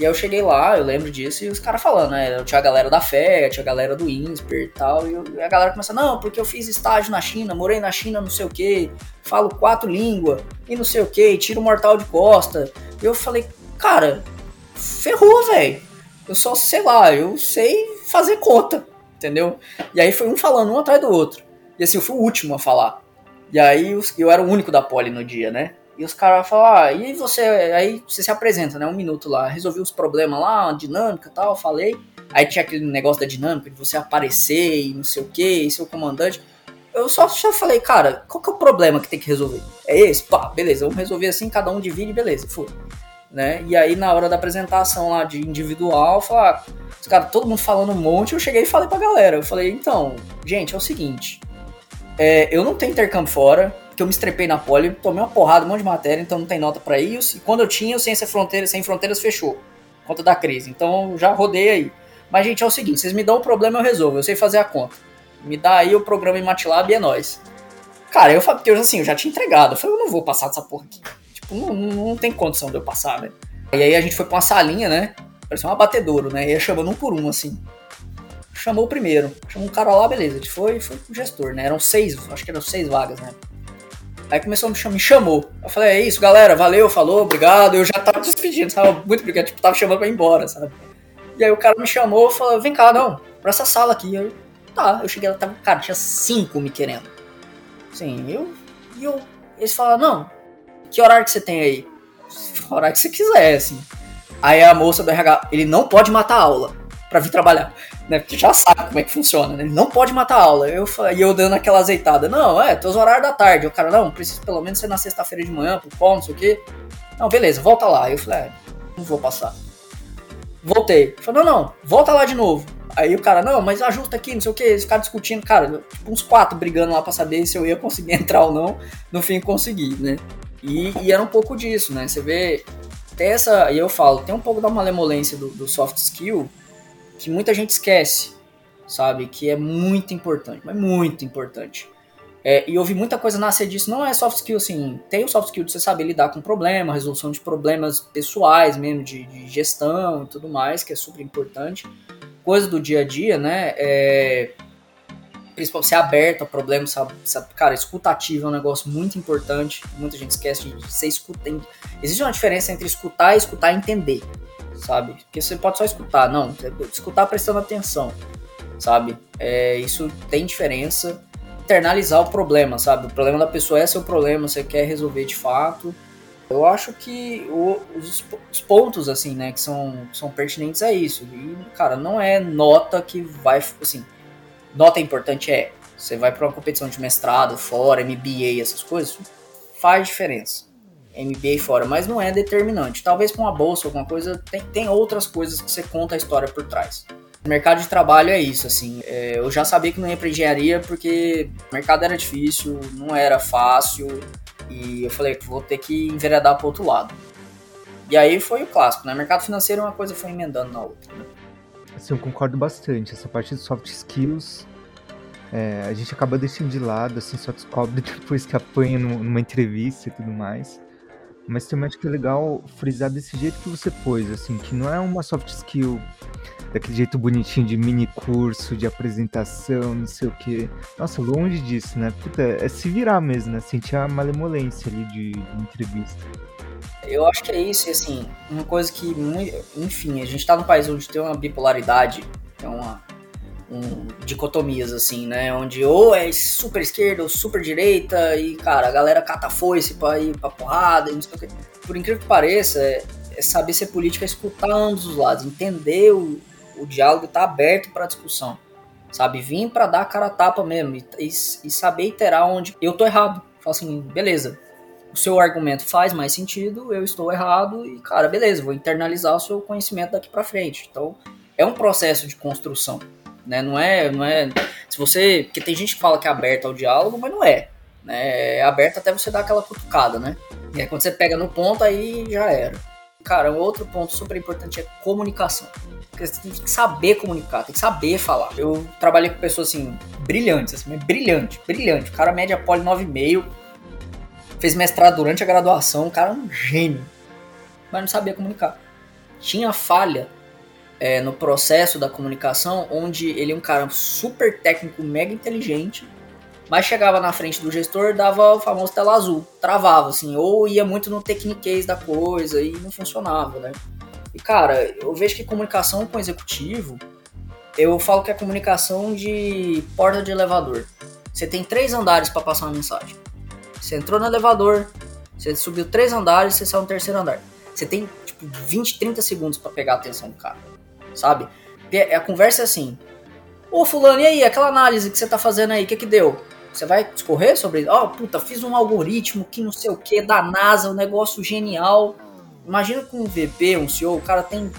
E aí eu cheguei lá, eu lembro disso, e os caras falando, né? Tinha a galera da fé, tinha a galera do INSPER e tal, e, eu, e a galera começa, não, porque eu fiz estágio na China, morei na China, não sei o que, falo quatro línguas, e não sei o que, tiro mortal de costa. E eu falei, cara, ferrou, velho. Eu só, sei lá, eu sei fazer conta, entendeu? E aí foi um falando um atrás do outro. E assim, eu fui o último a falar. E aí eu era o único da poli no dia, né? E os caras falam, ah, e você, aí você se apresenta, né, um minuto lá, resolvi os problemas lá, dinâmica e tal, falei. Aí tinha aquele negócio da dinâmica, de você aparecer e não sei o que, e ser o comandante. Eu só, só falei, cara, qual que é o problema que tem que resolver? É esse? Pá, beleza, vamos resolver assim, cada um divide, beleza, foi. Né? E aí na hora da apresentação lá de individual, falar, ah, os caras, todo mundo falando um monte, eu cheguei e falei pra galera, eu falei, então, gente, é o seguinte, é, eu não tenho intercâmbio fora, que eu me estrepei na poli, tomei uma porrada, um monte de matéria, então não tem nota para isso. E quando eu tinha, o Ciência Fronteiras, Sem Fronteiras fechou, conta da crise. Então já rodei aí. Mas, gente, é o seguinte, vocês me dão o problema, eu resolvo, eu sei fazer a conta. Me dá aí o programa em MATLAB e é nóis. Cara, eu falei, assim, eu já tinha entregado. Eu falei, eu não vou passar dessa porra aqui. Tipo, não, não tem condição de eu passar, né? E aí a gente foi pra uma salinha, né? Parecia um abatedouro, né? Ia chamando um por um, assim. Chamou o primeiro. Chamou um cara lá, beleza. Foi, foi pro gestor, né? Eram seis, acho que eram seis vagas, né? Aí começou a me chamar, me chamou. Eu falei, é isso, galera, valeu, falou, obrigado. Eu já tava despedindo, tava muito obrigado, tipo, tava chamando pra ir embora, sabe? E aí o cara me chamou falou, vem cá, não, pra essa sala aqui. Eu, tá, eu cheguei lá, tava, cara, tinha cinco me querendo. Sim, eu, e eu, eles falaram, não, que horário que você tem aí? O horário que você quiser, assim. Aí a moça do RH, ele não pode matar a aula pra vir trabalhar né? Porque já sabe como é que funciona, né? Ele não pode matar a aula. Eu, e eu dando aquela azeitada. Não, é, teus horários da tarde. O cara, não, preciso pelo menos ser na sexta-feira de manhã, pro pão, não sei o quê. Não, beleza, volta lá. Eu falei, é, não vou passar. Voltei. Falei, não, não, volta lá de novo. Aí o cara, não, mas ajusta aqui, não sei o que, eles ficaram discutindo, cara, tipo, uns quatro brigando lá pra saber se eu ia conseguir [LAUGHS] entrar ou não. No fim, consegui, né? E, e era um pouco disso, né? Você vê, tem essa, e eu falo, tem um pouco da malemolência do, do soft skill, que muita gente esquece, sabe? Que é muito importante, mas muito importante. É, e ouvi muita coisa nascer disso, não é soft skill assim, tem o soft skill de você saber lidar com problema, resolução de problemas pessoais mesmo, de, de gestão e tudo mais, que é super importante. Coisa do dia a dia, né? É, principalmente ser aberto a problemas, sabe, sabe? Cara, escutativa é um negócio muito importante, muita gente esquece de, ser escutante. Existe uma diferença entre escutar e escutar e entender sabe? Porque você pode só escutar, não, escutar prestando atenção, sabe? É, isso tem diferença. Internalizar o problema, sabe? O problema da pessoa é seu problema, você quer resolver de fato. Eu acho que o, os, os, pontos, assim, né, que são, são pertinentes é isso. E, cara, não é nota que vai, assim, nota importante é. Você vai para uma competição de mestrado, fora, MBA, essas coisas, faz diferença. MBA fora, mas não é determinante. Talvez com uma bolsa, alguma coisa, tem, tem outras coisas que você conta a história por trás. O mercado de trabalho é isso, assim. É, eu já sabia que não ia para engenharia porque o mercado era difícil, não era fácil, e eu falei, vou ter que enveredar para outro lado. E aí foi o clássico, né? Mercado financeiro uma coisa foi emendando na outra. Né? Assim, eu concordo bastante. Essa parte de soft skills, é, a gente acaba deixando de lado, assim, só descobre [LAUGHS] depois que apanha numa entrevista e tudo mais. Mas também acho que é legal frisar desse jeito que você pôs, assim, que não é uma soft skill daquele jeito bonitinho de mini curso, de apresentação, não sei o que. Nossa, longe disso, né? Puta, é se virar mesmo, né? Sentir a malemolência ali de, de entrevista. Eu acho que é isso, e assim, uma coisa que, enfim, a gente tá num país onde tem uma bipolaridade, é uma, um, dicotomias, assim, né? Onde ou é super esquerda ou super direita, e, cara, a galera cata foice pra ir pra porrada, e não sei o que. Por incrível que pareça, é, é saber ser política, é escutar ambos os lados, entender o, o diálogo, tá aberto pra discussão. Sabe, vir para dar a cara a tapa mesmo e, e, e saber iterar onde eu tô errado. Fala assim, beleza, o seu argumento faz mais sentido, eu estou errado e, cara, beleza, vou internalizar o seu conhecimento daqui para frente. Então, é um processo de construção né? Não é, não é. Se você, porque tem gente que fala que é aberta ao diálogo, mas não é. Né? É aberta até você dar aquela cutucada, né? E aí quando você pega no ponto, aí já era. Cara, um outro ponto super importante é comunicação. Porque você tem que saber comunicar, tem que saber falar. Eu trabalhei com pessoas assim, brilhantes, assim, brilhante, brilhante. O cara média poli 9,5, fez mestrado durante a graduação, o cara é um gênio. Mas não sabia comunicar. Tinha falha é, no processo da comunicação, onde ele é um cara super técnico, mega inteligente, mas chegava na frente do gestor, dava o famoso tela azul, travava, assim, ou ia muito no techniquez da coisa e não funcionava, né? E cara, eu vejo que comunicação com executivo, eu falo que é comunicação de porta de elevador. Você tem três andares para passar uma mensagem. Você entrou no elevador, você subiu três andares, você saiu no terceiro andar. Você tem tipo 20, 30 segundos para pegar a atenção do cara sabe? A conversa é assim: Ô Fulano, e aí, aquela análise que você tá fazendo aí, o que que deu? Você vai discorrer sobre Ó, oh, puta, fiz um algoritmo que não sei o que, da NASA, um negócio genial. Imagina com um VP, um CEO, o cara tem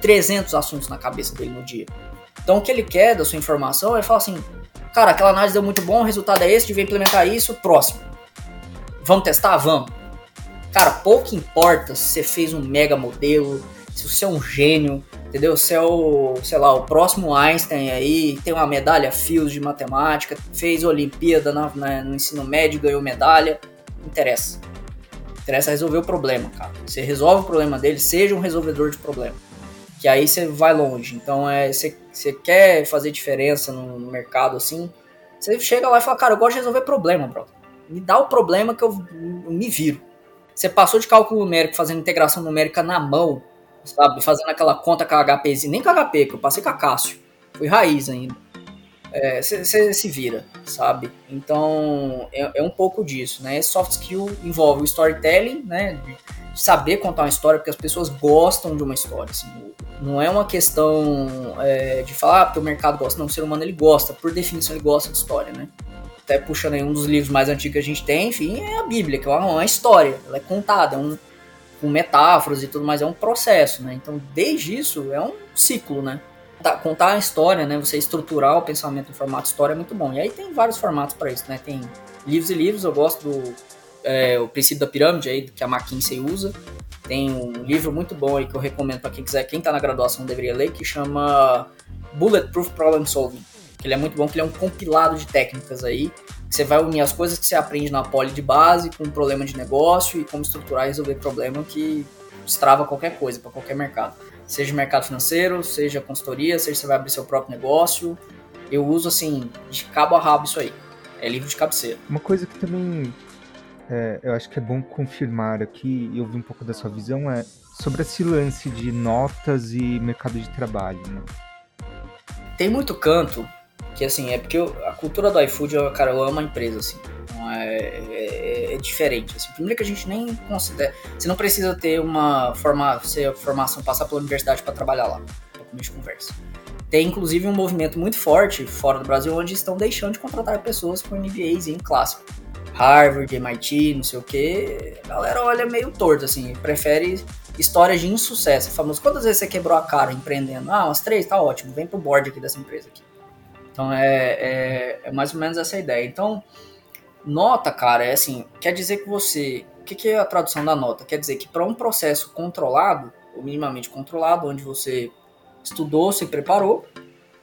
300 assuntos na cabeça dele no dia. Então o que ele quer da sua informação é falar assim: cara, aquela análise deu muito bom, o resultado é esse, devia implementar isso, próximo. Vamos testar? Vamos. Cara, pouco importa se você fez um mega modelo, se você é um gênio, entendeu? Se é o, sei lá, o próximo Einstein aí, tem uma medalha Fields de matemática, fez Olimpíada na, na, no ensino médio, ganhou medalha, não interessa. Interessa resolver o problema, cara. Você resolve o problema dele, seja um resolvedor de problema. Que aí você vai longe. Então, é, você, você quer fazer diferença no, no mercado assim, você chega lá e fala, cara, eu gosto de resolver problema, bro. Me dá o problema que eu, eu me viro. Você passou de cálculo numérico fazendo integração numérica na mão sabe? Fazendo aquela conta com a HPzinha, nem com a HP, que eu passei com a Cássio. Fui raiz ainda. Você é, se vira, sabe? Então é, é, um pouco disso, né? Soft skill envolve o storytelling, né? De saber contar uma história, porque as pessoas gostam de uma história. Assim. Não é uma questão é, de falar ah, porque o mercado gosta. Não, o ser humano ele gosta, por definição ele gosta de história, né? Até puxando aí um dos livros mais antigos que a gente tem, enfim, é a Bíblia, que é uma, uma história, ela é contada, é um, com metáforas e tudo mais, é um processo, né? Então, desde isso, é um ciclo, né? Contar a história, né? Você estruturar o pensamento em formato história é muito bom. E aí tem vários formatos para isso, né? Tem livros e livros, eu gosto do é, o princípio da pirâmide aí, que a McKinsey usa. Tem um livro muito bom aí que eu recomendo para quem quiser, quem tá na graduação deveria ler, que chama Bulletproof Problem Solving. Que ele é muito bom, que ele é um compilado de técnicas aí você vai unir as coisas que você aprende na poli de base com um problema de negócio e como estruturar e resolver problema que destrava qualquer coisa para qualquer mercado. Seja mercado financeiro, seja consultoria, seja você vai abrir seu próprio negócio. Eu uso assim, de cabo a rabo isso aí. É livro de cabeceira. Uma coisa que também é, eu acho que é bom confirmar aqui, e ouvir um pouco da sua visão, é sobre esse lance de notas e mercado de trabalho. Né? Tem muito canto que assim, é porque eu, a cultura do iFood, eu, cara, eu amo a empresa, assim. Então é, é, é, diferente. Assim. Primeiro que a gente nem considera. Você não precisa ter uma forma, ser formação, passar pela universidade para trabalhar lá. Pra começo de conversa. Tem inclusive um movimento muito forte fora do Brasil onde estão deixando de contratar pessoas com MBAs em clássico. Harvard, MIT, não sei o que. A galera olha meio torto, assim, prefere histórias de insucesso. Famoso, quantas vezes você quebrou a cara empreendendo? Ah, umas três, tá ótimo, vem pro board aqui dessa empresa aqui. Então é, é, é, mais ou menos essa ideia. Então, nota, cara, é assim, quer dizer que você. O que, que é a tradução da nota? Quer dizer que para um processo controlado, ou minimamente controlado, onde você estudou, se preparou,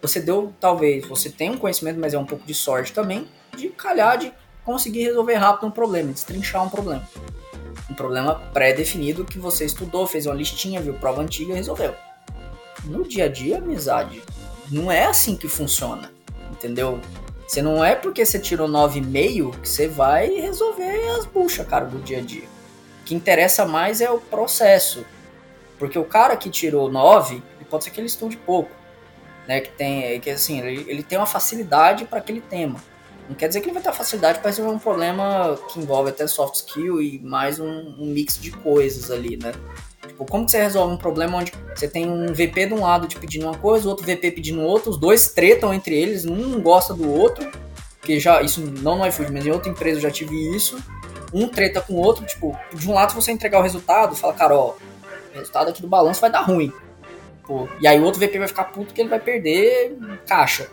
você deu, talvez, você tem um conhecimento, mas é um pouco de sorte também, de calhar de conseguir resolver rápido um problema, destrinchar um problema. Um problema pré-definido que você estudou, fez uma listinha, viu prova antiga e resolveu. No dia a dia, amizade, não é assim que funciona entendeu? Você não é porque você tirou 9,5 que você vai resolver as buchas, cara, do dia a dia. O que interessa mais é o processo. Porque o cara que tirou 9, pode ser que ele estude pouco. né? Que tem, que assim, ele, ele tem uma facilidade para aquele tema. Não quer dizer que ele vai ter facilidade para resolver um problema que envolve até soft skill e mais um, um, mix de coisas ali, né? Tipo, como que você resolve um problema onde você tem um VP de um lado te pedindo uma coisa, outro VP pedindo outra, os dois tretam entre eles, um gosta do outro, que já, isso não no iFood, mas em outra empresa eu já tive isso, um treta com o outro, tipo, de um lado se você entregar o resultado, fala, cara, ó, o resultado aqui do balanço vai dar ruim. Pô, e aí o outro VP vai ficar puto que ele vai perder caixa.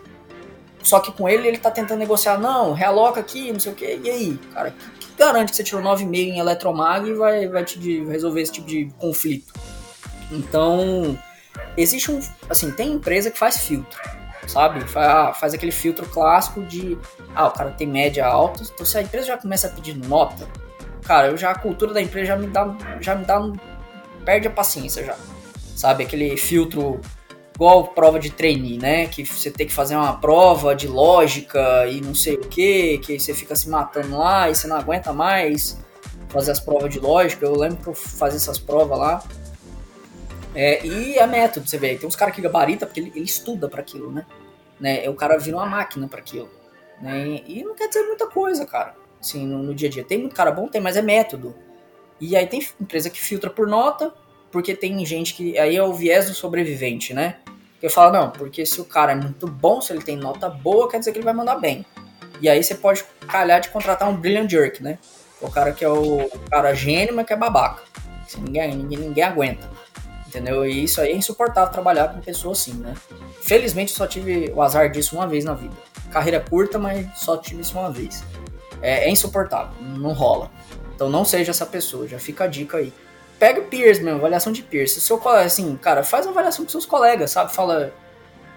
Só que com ele, ele tá tentando negociar, não, realoca aqui, não sei o que, e aí, cara, que, que garante que você tirou 9,5 em Eletromag e vai, vai te resolver esse tipo de conflito? Então, existe um, assim, tem empresa que faz filtro, sabe? Faz, ah, faz aquele filtro clássico de, ah, o cara tem média alta, então se a empresa já começa a pedir nota, cara, eu já, a cultura da empresa já me dá, já me dá, perde a paciência já, sabe? Aquele filtro igual prova de trainee, né? Que você tem que fazer uma prova de lógica e não sei o que, que você fica se matando lá e você não aguenta mais fazer as provas de lógica. Eu lembro que eu fazia essas provas lá. É, e é método, você vê. Tem uns caras que gabarita porque ele, ele estuda para aquilo, né? né? O cara vira uma máquina para aquilo. Né? E não quer dizer muita coisa, cara. Assim, no, no dia a dia. Tem muito cara bom, tem, mas é método. E aí tem empresa que filtra por nota, porque tem gente que. Aí é o viés do sobrevivente, né? Que fala, não, porque se o cara é muito bom, se ele tem nota boa, quer dizer que ele vai mandar bem. E aí você pode calhar de contratar um Brilliant Jerk, né? O cara que é o cara gênio, mas que é babaca. Assim, ninguém, ninguém, ninguém aguenta. Entendeu? E isso aí é insuportável trabalhar com pessoa assim, né? Felizmente eu só tive o azar disso uma vez na vida. Carreira curta, mas só tive isso uma vez. É, é insuportável, não rola. Então não seja essa pessoa, já fica a dica aí pega peers mesmo, avaliação de peers. Se o seu colega, assim, cara, faz uma avaliação com seus colegas, sabe? Fala,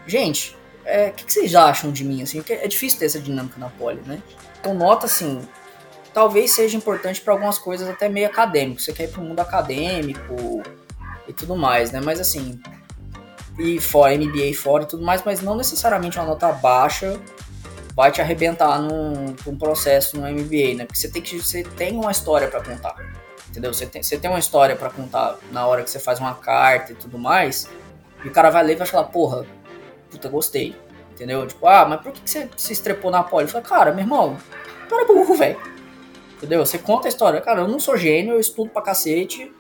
gente, é, o é, que, que, vocês acham de mim, assim? É difícil ter essa dinâmica na poli, né? Então nota, assim, talvez seja importante para algumas coisas até meio acadêmico. Você quer ir pro mundo acadêmico e tudo mais, né? Mas assim, e fora, MBA fora e tudo mais, mas não necessariamente uma nota baixa vai te arrebentar num, num processo no MBA, né? Porque você tem que você tem uma história para contar entendeu? Você tem, você tem uma história para contar na hora que você faz uma carta e tudo mais, e o cara vai ler e vai falar, porra, puta, gostei, entendeu? Tipo, ah, mas por que você se estrepou na poli? Falei, cara, meu irmão, para burro, velho. Entendeu? Você conta a história. Cara, eu não sou gênio, eu estudo pra cacete.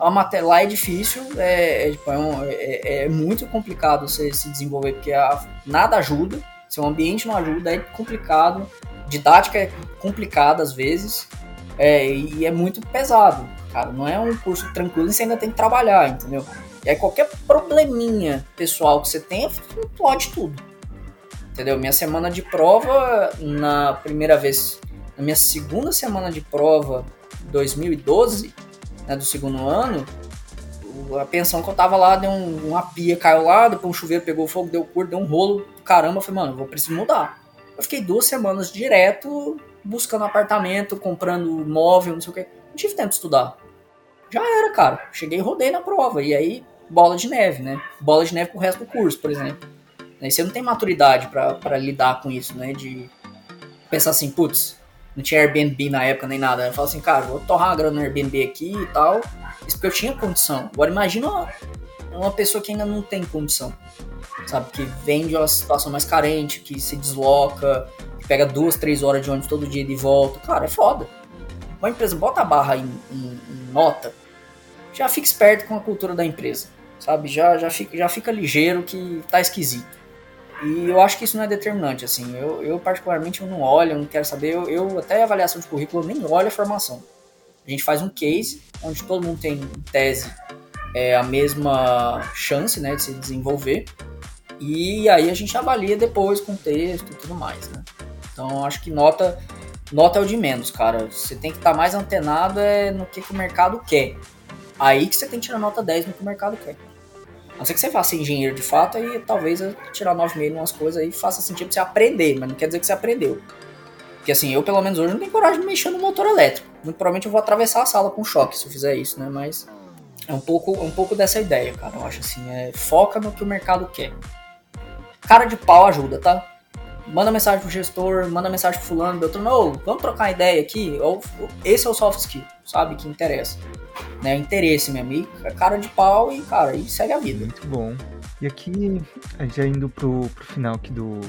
A matéria lá é difícil, é, é, tipo, é, um, é, é, muito complicado você se desenvolver, porque a, nada ajuda. Seu ambiente não ajuda, é complicado. Didática é complicada às vezes. É, e é muito pesado, cara. Não é um curso tranquilo e você ainda tem que trabalhar, entendeu? E aí qualquer probleminha pessoal que você tenha, pode tudo. Entendeu? Minha semana de prova, na primeira vez, na minha segunda semana de prova, 2012, né, do segundo ano, a pensão que eu tava lá, deu um, uma pia caiu lá, depois um chuveiro pegou fogo, deu curto, deu um rolo, caramba, eu falei, mano, eu vou precisar mudar. Eu fiquei duas semanas direto buscando apartamento, comprando móvel, não sei o que. Não tive tempo de estudar. Já era, cara. Cheguei e rodei na prova. E aí, bola de neve, né? Bola de neve com o resto do curso, por exemplo. E você não tem maturidade para lidar com isso, né? De pensar assim, putz, não tinha Airbnb na época nem nada. Eu falo assim, cara, vou torrar uma grana no Airbnb aqui e tal. Isso porque eu tinha condição. Agora imagina uma, uma pessoa que ainda não tem condição. Sabe? Que vem de uma situação mais carente, que se desloca, pega duas, três horas de ônibus todo dia de volta. Cara, é foda. Uma empresa bota a barra em, em, em nota, já fica esperto com a cultura da empresa, sabe? Já, já, fica, já fica ligeiro que tá esquisito. E eu acho que isso não é determinante, assim. Eu, eu particularmente, eu não olho, eu não quero saber. Eu, eu até avaliação de currículo, eu nem olho a formação. A gente faz um case, onde todo mundo tem, em tese, é, a mesma chance, né, de se desenvolver. E aí a gente avalia depois com texto e tudo mais, né? Então acho que nota nota é o de menos, cara. Você tem que estar tá mais antenado é no que, que o mercado quer. Aí que você tem que tirar nota 10 no que o mercado quer. A não ser que você faça engenheiro de fato, aí talvez tirar 9,5 em umas coisas aí faça sentido pra você aprender, mas não quer dizer que você aprendeu. Porque assim, eu pelo menos hoje não tenho coragem de mexer no motor elétrico. Muito provavelmente eu vou atravessar a sala com choque se eu fizer isso, né? Mas é um pouco, é um pouco dessa ideia, cara. Eu acho assim, é, foca no que o mercado quer. Cara de pau ajuda, tá? Manda mensagem pro gestor, manda mensagem pro fulano, Beltrano, oh, vamos trocar ideia aqui, esse é o soft skill, sabe, que interessa. né? Interesse mesmo. E cara de pau e, cara, e segue a vida. Muito bom. E aqui, já indo pro, pro final aqui do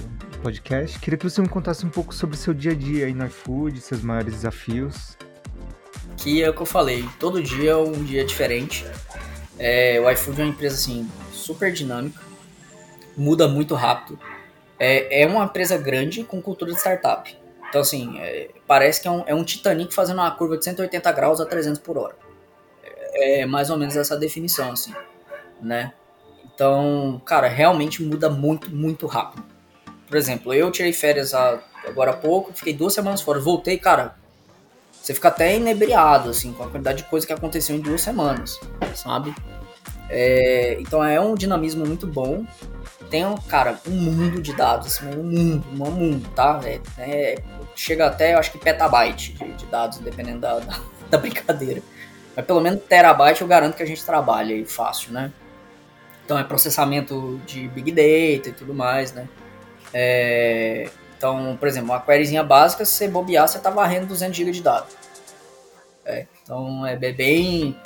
podcast, queria que você me contasse um pouco sobre o seu dia a dia aí no iFood, seus maiores desafios. Que é o que eu falei, todo dia é um dia diferente. É, o iFood é uma empresa assim super dinâmica, muda muito rápido. É, é uma empresa grande com cultura de startup. Então, assim, é, parece que é um, é um Titanic fazendo uma curva de 180 graus a 300 por hora. É, é mais ou menos essa definição, assim, né? Então, cara, realmente muda muito, muito rápido. Por exemplo, eu tirei férias agora há pouco, fiquei duas semanas fora, voltei, cara, você fica até inebriado, assim, com a quantidade de coisa que aconteceu em duas semanas, sabe? É, então é um dinamismo muito bom. Tem, um, cara, um mundo de dados, assim, um mundo, um mundo, tá? É, é, chega até, acho que petabyte de, de dados, dependendo da, da, [LAUGHS] da, brincadeira. Mas pelo menos terabyte eu garanto que a gente trabalha aí fácil, né? Então é processamento de Big Data e tudo mais, né? É, então, por exemplo, uma queryzinha básica, se você bobear, você tá varrendo 200 GB de dados. É, então é bem...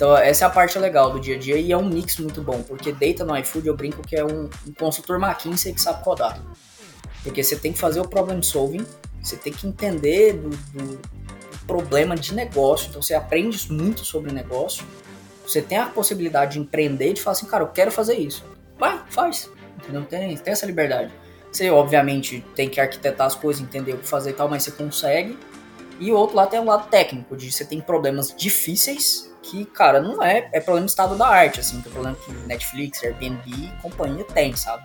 Então essa é a parte legal do dia a dia e é um mix muito bom, porque data no iFood eu brinco que é um, um consultor McKinsey que sabe codar. Porque você tem que fazer o problem solving, você tem que entender do, do problema de negócio, então você aprende muito sobre negócio, você tem a possibilidade de empreender, de falar assim, cara, eu quero fazer isso. Vai, faz. Entendeu? Tem, tem essa liberdade. Você, obviamente, tem que arquitetar as coisas, entender o que fazer e tal, mas você consegue. E o outro lado tem o lado técnico, de você tem problemas difíceis que, cara, não é, é problema de estado da arte, assim, que é problema que Netflix, Airbnb e companhia tem, sabe?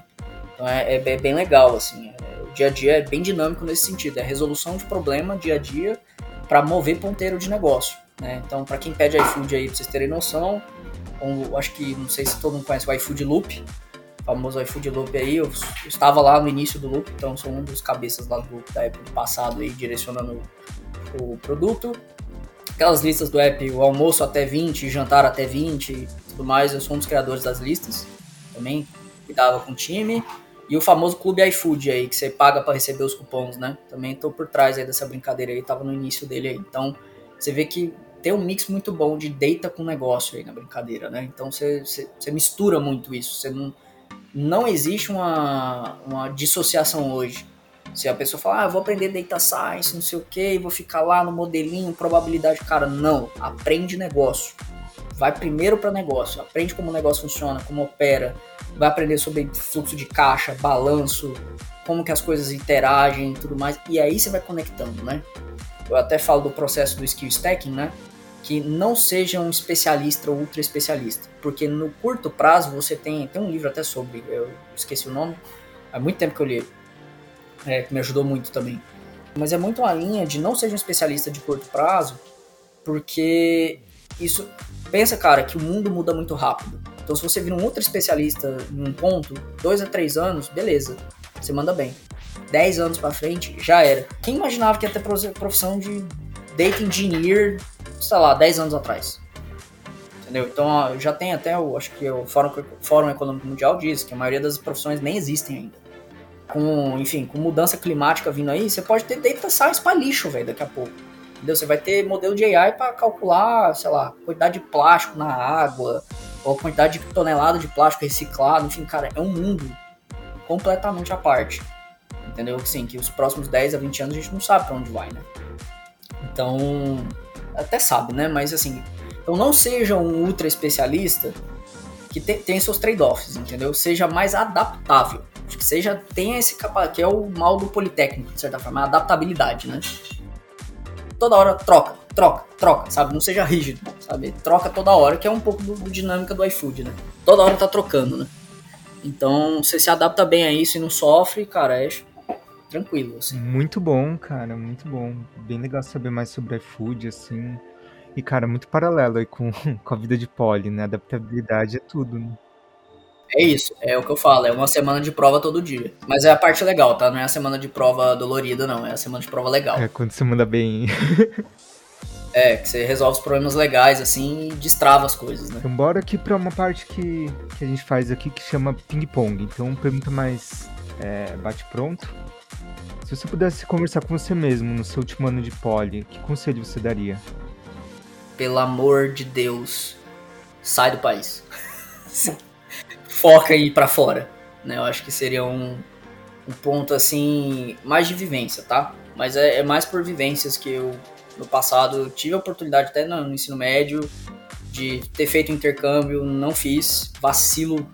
Então é, é, bem legal, assim, é, o dia a dia é bem dinâmico nesse sentido, é resolução de problema dia a dia para mover ponteiro de negócio. Né? Então, para quem pede iFood aí, pra vocês terem noção, acho que, não sei se todo mundo conhece o iFood Loop, famoso iFood Loop aí, eu, eu estava lá no início do Loop, então sou um dos cabeças lá do Loop da época passado aí, direcionando o produto. Aquelas listas do app, o almoço até 20, jantar até 20 e tudo mais, eu sou um dos criadores das listas, também cuidava com o time. E o famoso Clube iFood aí, que você paga para receber os cupons, né? Também tô por trás aí dessa brincadeira aí, tava no início dele aí. Então, você vê que tem um mix muito bom de data com negócio aí na brincadeira, né? Então você, você, você mistura muito isso. Você não, não existe uma, uma dissociação hoje. Se a pessoa fala, ah, vou aprender data science, não sei o que, vou ficar lá no modelinho, probabilidade, cara, não. Aprende negócio. Vai primeiro para negócio, aprende como o negócio funciona, como opera, vai aprender sobre fluxo de caixa, balanço, como que as coisas interagem e tudo mais, e aí você vai conectando, né? Eu até falo do processo do skill stacking, né? Que não seja um especialista ou ultra especialista, porque no curto prazo você tem, tem um livro até sobre, eu esqueci o nome, há muito tempo que eu li, é, que me ajudou muito também. Mas é muito uma linha de não seja um especialista de curto prazo, porque isso pensa, cara, que o mundo muda muito rápido. Então, se você vira um outro especialista em um ponto, dois a três anos, beleza, você manda bem. 10 anos para frente, já era. Quem imaginava que ia ter profissão de data engineer, sei lá, 10 anos atrás? Entendeu? Então já tem até o, acho que o Fórum, Fórum Econômico Mundial diz que a maioria das profissões nem existem ainda. Com, enfim, com mudança climática vindo aí, você pode ter data science para lixo, velho, daqui a pouco. Entendeu? Você vai ter modelo de AI para calcular, sei lá, quantidade de plástico na água, ou quantidade de tonelada de plástico reciclado, enfim, cara, é um mundo completamente à parte entendeu? Sim, que os próximos 10 a 20 anos a gente não sabe para onde vai, né? Então, até sabe, né? Mas assim, então não seja um ultra especialista que tem, tem seus trade-offs, entendeu? Seja mais adaptável. Acho que seja, tenha esse capaz, que é o mal do politécnico, de certa forma, a adaptabilidade, né? Toda hora troca, troca, troca, sabe? Não seja rígido, sabe? Troca toda hora, que é um pouco do, do dinâmica do iFood, né? Toda hora tá trocando, né? Então, você se adapta bem a isso e não sofre, cara, é tranquilo, assim. Muito bom, cara, muito bom. Bem legal saber mais sobre iFood, assim. E, cara, muito paralelo aí com, [LAUGHS] com a vida de poli, né? Adaptabilidade é tudo, né? É isso, é o que eu falo, é uma semana de prova todo dia. Mas é a parte legal, tá? Não é a semana de prova dolorida, não, é a semana de prova legal. É quando você manda bem. [LAUGHS] é, que você resolve os problemas legais, assim, e destrava as coisas, né? Então bora aqui pra uma parte que, que a gente faz aqui que chama ping-pong. Então pergunta mais é, bate-pronto. Se você pudesse conversar com você mesmo no seu último ano de poli, que conselho você daria? pelo amor de Deus, sai do país. [LAUGHS] Foca aí para fora, né? Eu acho que seria um, um ponto assim, mais de vivência, tá? Mas é, é mais por vivências que eu, no passado, tive a oportunidade até no, no ensino médio de ter feito intercâmbio, não fiz, vacilo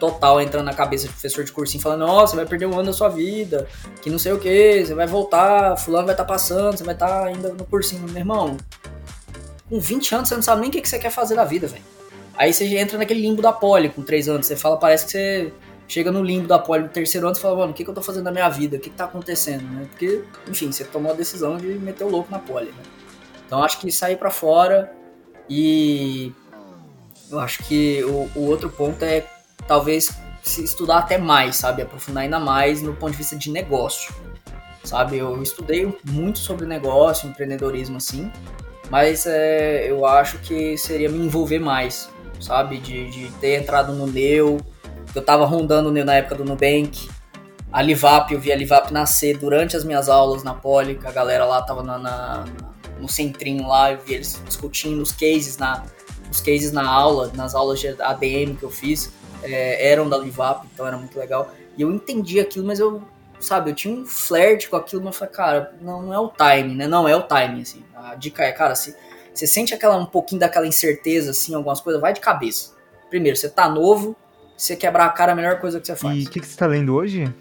total entrando na cabeça do professor de cursinho, falando, nossa, você vai perder um ano da sua vida, que não sei o que, você vai voltar, fulano vai estar tá passando, você vai estar tá ainda no cursinho. Meu irmão, com 20 anos você não sabe nem o que, que você quer fazer da vida, velho. Aí você entra naquele limbo da poli com 3 anos, você fala, parece que você chega no limbo da poli no terceiro ano e fala, mano, o que, que eu tô fazendo na minha vida? O que, que tá acontecendo, né? Porque, enfim, você tomou a decisão de meter o louco na poli, né? Então acho que sair para fora e eu acho que o, o outro ponto é talvez se estudar até mais, sabe? Aprofundar ainda mais no ponto de vista de negócio, sabe? Eu estudei muito sobre negócio, empreendedorismo, assim, mas é, eu acho que seria me envolver mais, sabe? De, de ter entrado no Neu, eu tava rondando o Neu na época do Nubank, a Livap, eu vi a Livap nascer durante as minhas aulas na Poli, a galera lá tava na, na, no centrinho lá, eu vi eles discutindo os cases na, os cases na aula, nas aulas de ADM que eu fiz é, eram da Livap, então era muito legal. E eu entendi aquilo, mas eu, sabe, eu tinha um flerte com aquilo, mas eu falei, cara, não, não é o time, né? Não é o time, assim. A dica é, cara, se você sente aquela, um pouquinho daquela incerteza, assim, algumas coisas, vai de cabeça. Primeiro, você tá novo, você quebrar a cara é a melhor coisa que você faz. E o que, que você tá lendo hoje?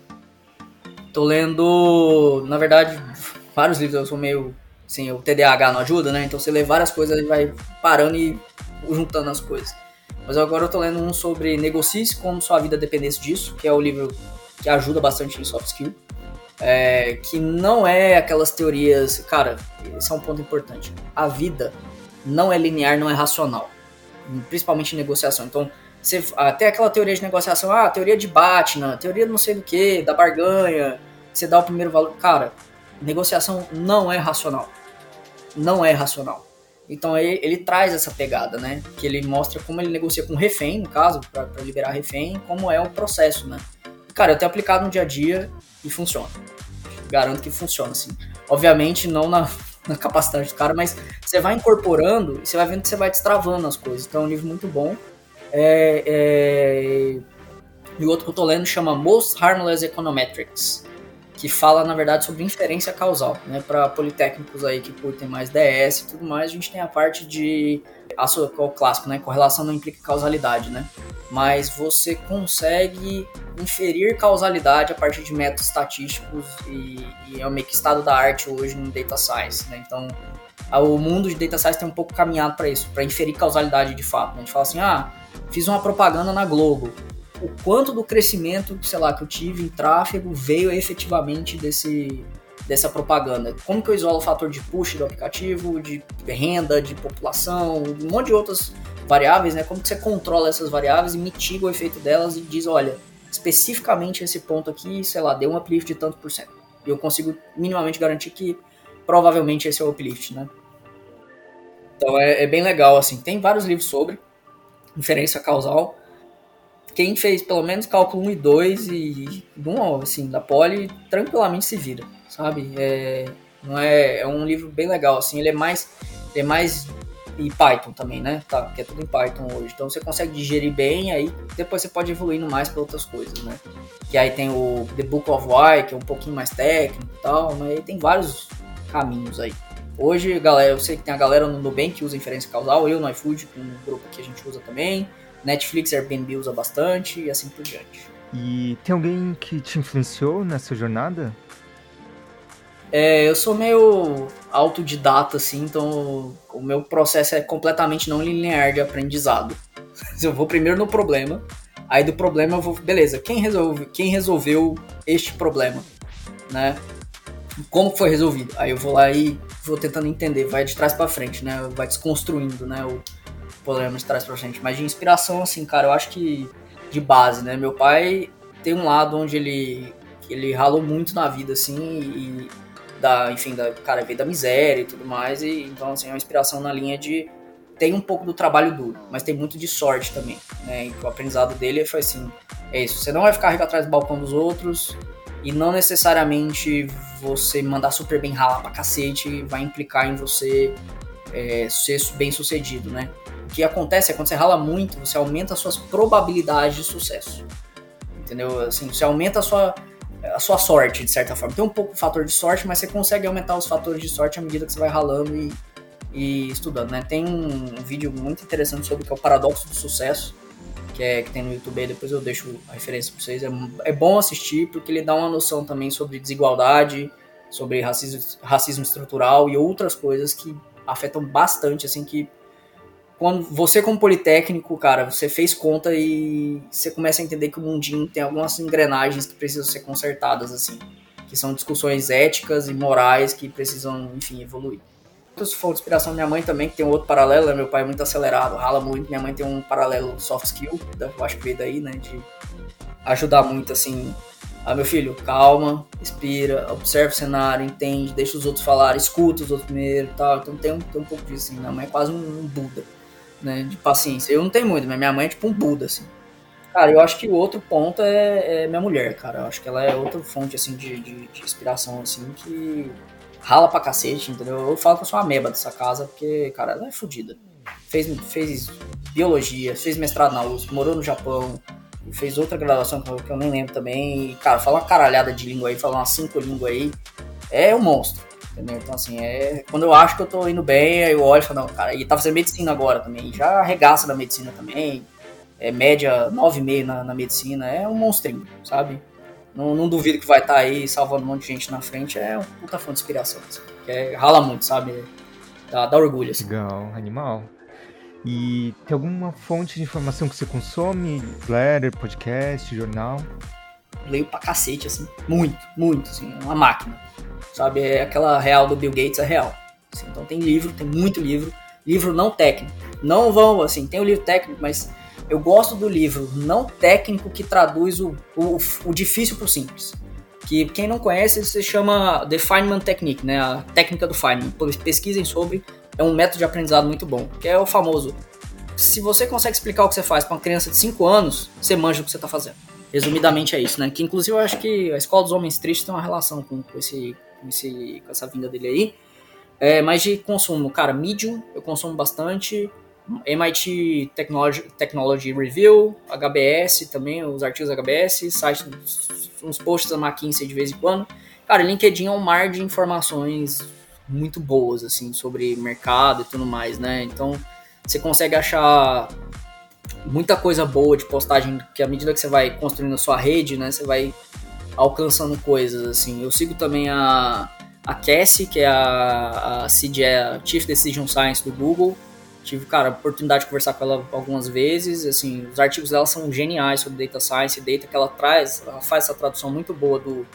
Tô lendo, na verdade, vários livros, eu sou meio, assim, o TDAH não ajuda, né? Então você lê várias coisas e vai parando e juntando as coisas. Mas agora eu tô lendo um sobre Negocie como sua vida dependesse disso, que é o livro que ajuda bastante em soft skill. É, que não é aquelas teorias. Cara, esse é um ponto importante. A vida não é linear, não é racional. Principalmente em negociação. Então, você, até aquela teoria de negociação, ah, teoria de Batman, teoria não sei do que, da barganha, você dá o primeiro valor. Cara, negociação não é racional. Não é racional. Então ele, ele, traz essa pegada, né? Que ele mostra como ele negocia com refém, no caso, para liberar refém, como é o processo, né? Cara, eu tenho aplicado no dia a dia e funciona. Garanto que funciona, assim. Obviamente, não na, [LAUGHS] na capacidade do cara, mas você vai incorporando e você vai vendo que você vai destravando as coisas. Então é um livro muito bom. É, é... E o outro que eu tô lendo chama Most Harmless Econometrics que fala, na verdade, sobre inferência causal. Né? Para politécnicos aí que curtem mais DS e tudo mais, a gente tem a parte de. É o clássico, né? Correlação não implica causalidade, né? Mas você consegue inferir causalidade a partir de métodos estatísticos e, e é meio que estado da arte hoje no data science, né? Então, o mundo de data science tem um pouco caminhado para isso, para inferir causalidade de fato. Né? A gente fala assim, ah, fiz uma propaganda na Globo o quanto do crescimento, sei lá, que eu tive em tráfego veio efetivamente desse, dessa propaganda. Como que eu isolo o fator de push do aplicativo, de renda, de população, um monte de outras variáveis, né? Como que você controla essas variáveis e mitiga o efeito delas e diz, olha, especificamente esse ponto aqui, sei lá, deu um uplift de tanto por cento. E eu consigo minimamente garantir que provavelmente esse é o uplift, né? Então é, é bem legal, assim. Tem vários livros sobre inferência causal quem fez pelo menos cálculo 1 e 2 e bom, assim, da Poli, tranquilamente se vira, sabe? É, não é, é um livro bem legal, assim, ele é mais, ele é mais e Python também, né? Tá, que é tudo em Python hoje. Então você consegue digerir bem, aí depois você pode evoluindo mais para outras coisas, né? Que aí tem o The Book of Why, que é um pouquinho mais técnico e tal, mas aí tem vários caminhos aí. Hoje, galera, eu sei que tem a galera no Nubank que usa inferência causal, eu no iFood, um grupo que a gente usa também. Netflix, Airbnb usa bastante e assim por diante. E tem alguém que te influenciou nessa jornada? É, eu sou meio autodidata, assim, então o meu processo é completamente não linear de aprendizado. [LAUGHS] Eu vou primeiro no problema, aí do problema eu vou, beleza, quem, resolve, quem resolveu este problema, né? Como foi resolvido? Aí eu vou lá e vou tentando entender, vai de trás para frente, né? Vai desconstruindo, né? O, problemas traz pra gente. Mas de inspiração, assim, cara, eu acho que de base, né? Meu pai tem um lado onde ele, ele ralou muito na vida, assim, e da, enfim, da, cara, veio da miséria e tudo mais, e então, assim, é uma inspiração na linha de tem um pouco do trabalho duro, mas tem muito de sorte também, né? E o aprendizado dele foi assim, é isso, você não vai ficar rico atrás do balcão dos outros, e não necessariamente você mandar super bem ralar pra cacete vai implicar em você é, ser bem sucedido, né? Que acontece é quando você rala muito, você aumenta as suas probabilidades de sucesso. Entendeu? Assim, você aumenta a sua, a sua sorte, de certa forma. Tem um pouco fator de sorte, mas você consegue aumentar os fatores de sorte à medida que você vai ralando e, e estudando, né? Tem um vídeo muito interessante sobre o que é o paradoxo do sucesso, que, é, que tem no YouTube aí, depois eu deixo a referência para vocês. É, é bom assistir porque ele dá uma noção também sobre desigualdade, sobre racismo, racismo estrutural e outras coisas que afetam bastante, assim, que quando você como politécnico, cara, você fez conta e você começa a entender que o mundinho tem algumas engrenagens que precisam ser consertadas, assim, que são discussões éticas e morais que precisam, enfim, evoluir. Se for de inspiração minha mãe também, que tem um outro paralelo, né? meu pai é muito acelerado, rala muito, minha mãe tem um paralelo soft skill, eu acho que veio daí, né, de ajudar muito, assim, ah, meu filho, calma, respira, observa o cenário, entende, deixa os outros falar, escuta os outros primeiro e tal. Então tem um, tem um pouco disso, assim. Minha mãe é quase um, um Buda, né? De paciência. Eu não tenho muito, mas minha mãe é tipo um Buda, assim. Cara, eu acho que o outro ponto é, é minha mulher, cara. Eu acho que ela é outra fonte, assim, de, de, de, inspiração, assim, que rala pra cacete, entendeu? Eu falo que eu sou uma meba dessa casa, porque, cara, ela é fodida. Fez, fez biologia, fez mestrado na USP, morou no Japão, fez outra graduação que eu, nem lembro também. E, cara, fala uma caralhada de língua aí, fala umas cinco línguas aí. É um monstro, entendeu? Então, assim, é. Quando eu acho que eu tô indo bem, aí eu olho e falo, não, cara, e tá fazendo medicina agora também. Já arregaça da medicina também. É média 9,5 na, na medicina. É um monstrinho, sabe? Não, não, duvido que vai estar tá aí salvando um monte de gente na frente. É um puta fonte de inspiração. Assim, que é, rala muito, sabe? Dá, dá orgulho. Assim. Legal, animal. E tem alguma fonte de informação que você consome? Letter, podcast, jornal? Leio pra cacete, assim. Muito, muito, assim. Uma máquina. Sabe? É aquela real do Bill Gates é real. Assim, então tem livro, tem muito livro. Livro não técnico. Não vão, assim, tem o livro técnico, mas eu gosto do livro não técnico que traduz o, o, o difícil pro simples. Que quem não conhece, se chama The Feynman Technique, né? A técnica do Feynman. Pesquisem sobre é um método de aprendizado muito bom, que é o famoso. Se você consegue explicar o que você faz para uma criança de 5 anos, você manja o que você está fazendo. Resumidamente é isso, né? Que inclusive eu acho que a escola dos homens tristes tem uma relação com, com, esse, com, esse, com essa vinda dele aí. É, mas de consumo, cara, Medium eu consumo bastante. MIT Technology, Technology Review, HBS também, os artigos HBS, site, uns posts da McKinsey de vez em quando. Cara, LinkedIn é um mar de informações muito boas, assim, sobre mercado e tudo mais, né? Então, você consegue achar muita coisa boa de postagem que à medida que você vai construindo a sua rede, né, você vai alcançando coisas, assim. Eu sigo também a, a Cassie, que é a, a, CDE, a Chief Decision Science do Google. Tive, cara, a oportunidade de conversar com ela algumas vezes, assim, os artigos dela são geniais sobre Data Science Data que ela traz, ela faz essa tradução muito boa do,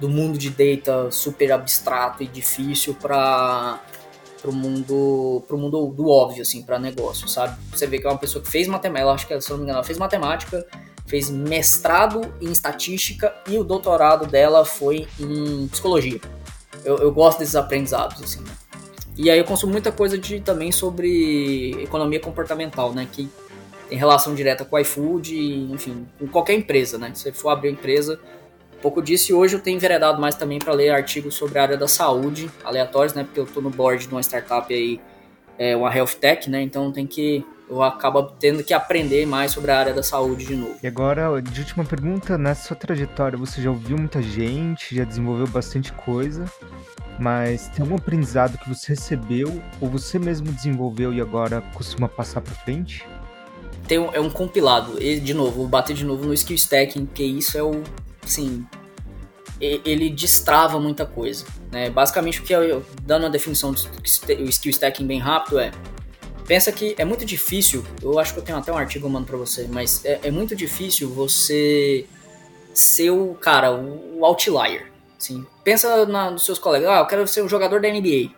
do mundo de data super abstrato e difícil para pro mundo pro mundo do óbvio assim para negócio sabe você vê que é uma pessoa que fez matemática acho que se não me engano ela fez matemática fez mestrado em estatística e o doutorado dela foi em psicologia. Eu, eu gosto desses aprendizados assim. E aí eu consumo muita coisa de também sobre economia comportamental né que tem relação direta com o iFood enfim com qualquer empresa né. Se você for abrir empresa pouco disso. E hoje eu tenho enveredado mais também para ler artigos sobre a área da saúde, aleatórios, né? Porque eu estou no board de uma startup aí, é, uma health tech, né? Então tem que eu acabo tendo que aprender mais sobre a área da saúde de novo. E agora, de última pergunta, nessa sua trajetória, você já ouviu muita gente, já desenvolveu bastante coisa, mas tem algum aprendizado que você recebeu ou você mesmo desenvolveu e agora costuma passar para frente? Tem um, é um compilado. E, de novo, vou bater de novo no skill stacking, que isso é o assim, ele destrava muita coisa. Né? Basicamente, o que eu, dando a definição do skill stacking bem rápido é pensa que é muito difícil, eu acho que eu tenho até um artigo mando para você, mas é, é, muito difícil você ser o cara, o outlier. Assim, pensa na, nos seus colegas, ah, eu quero ser um jogador da NBA.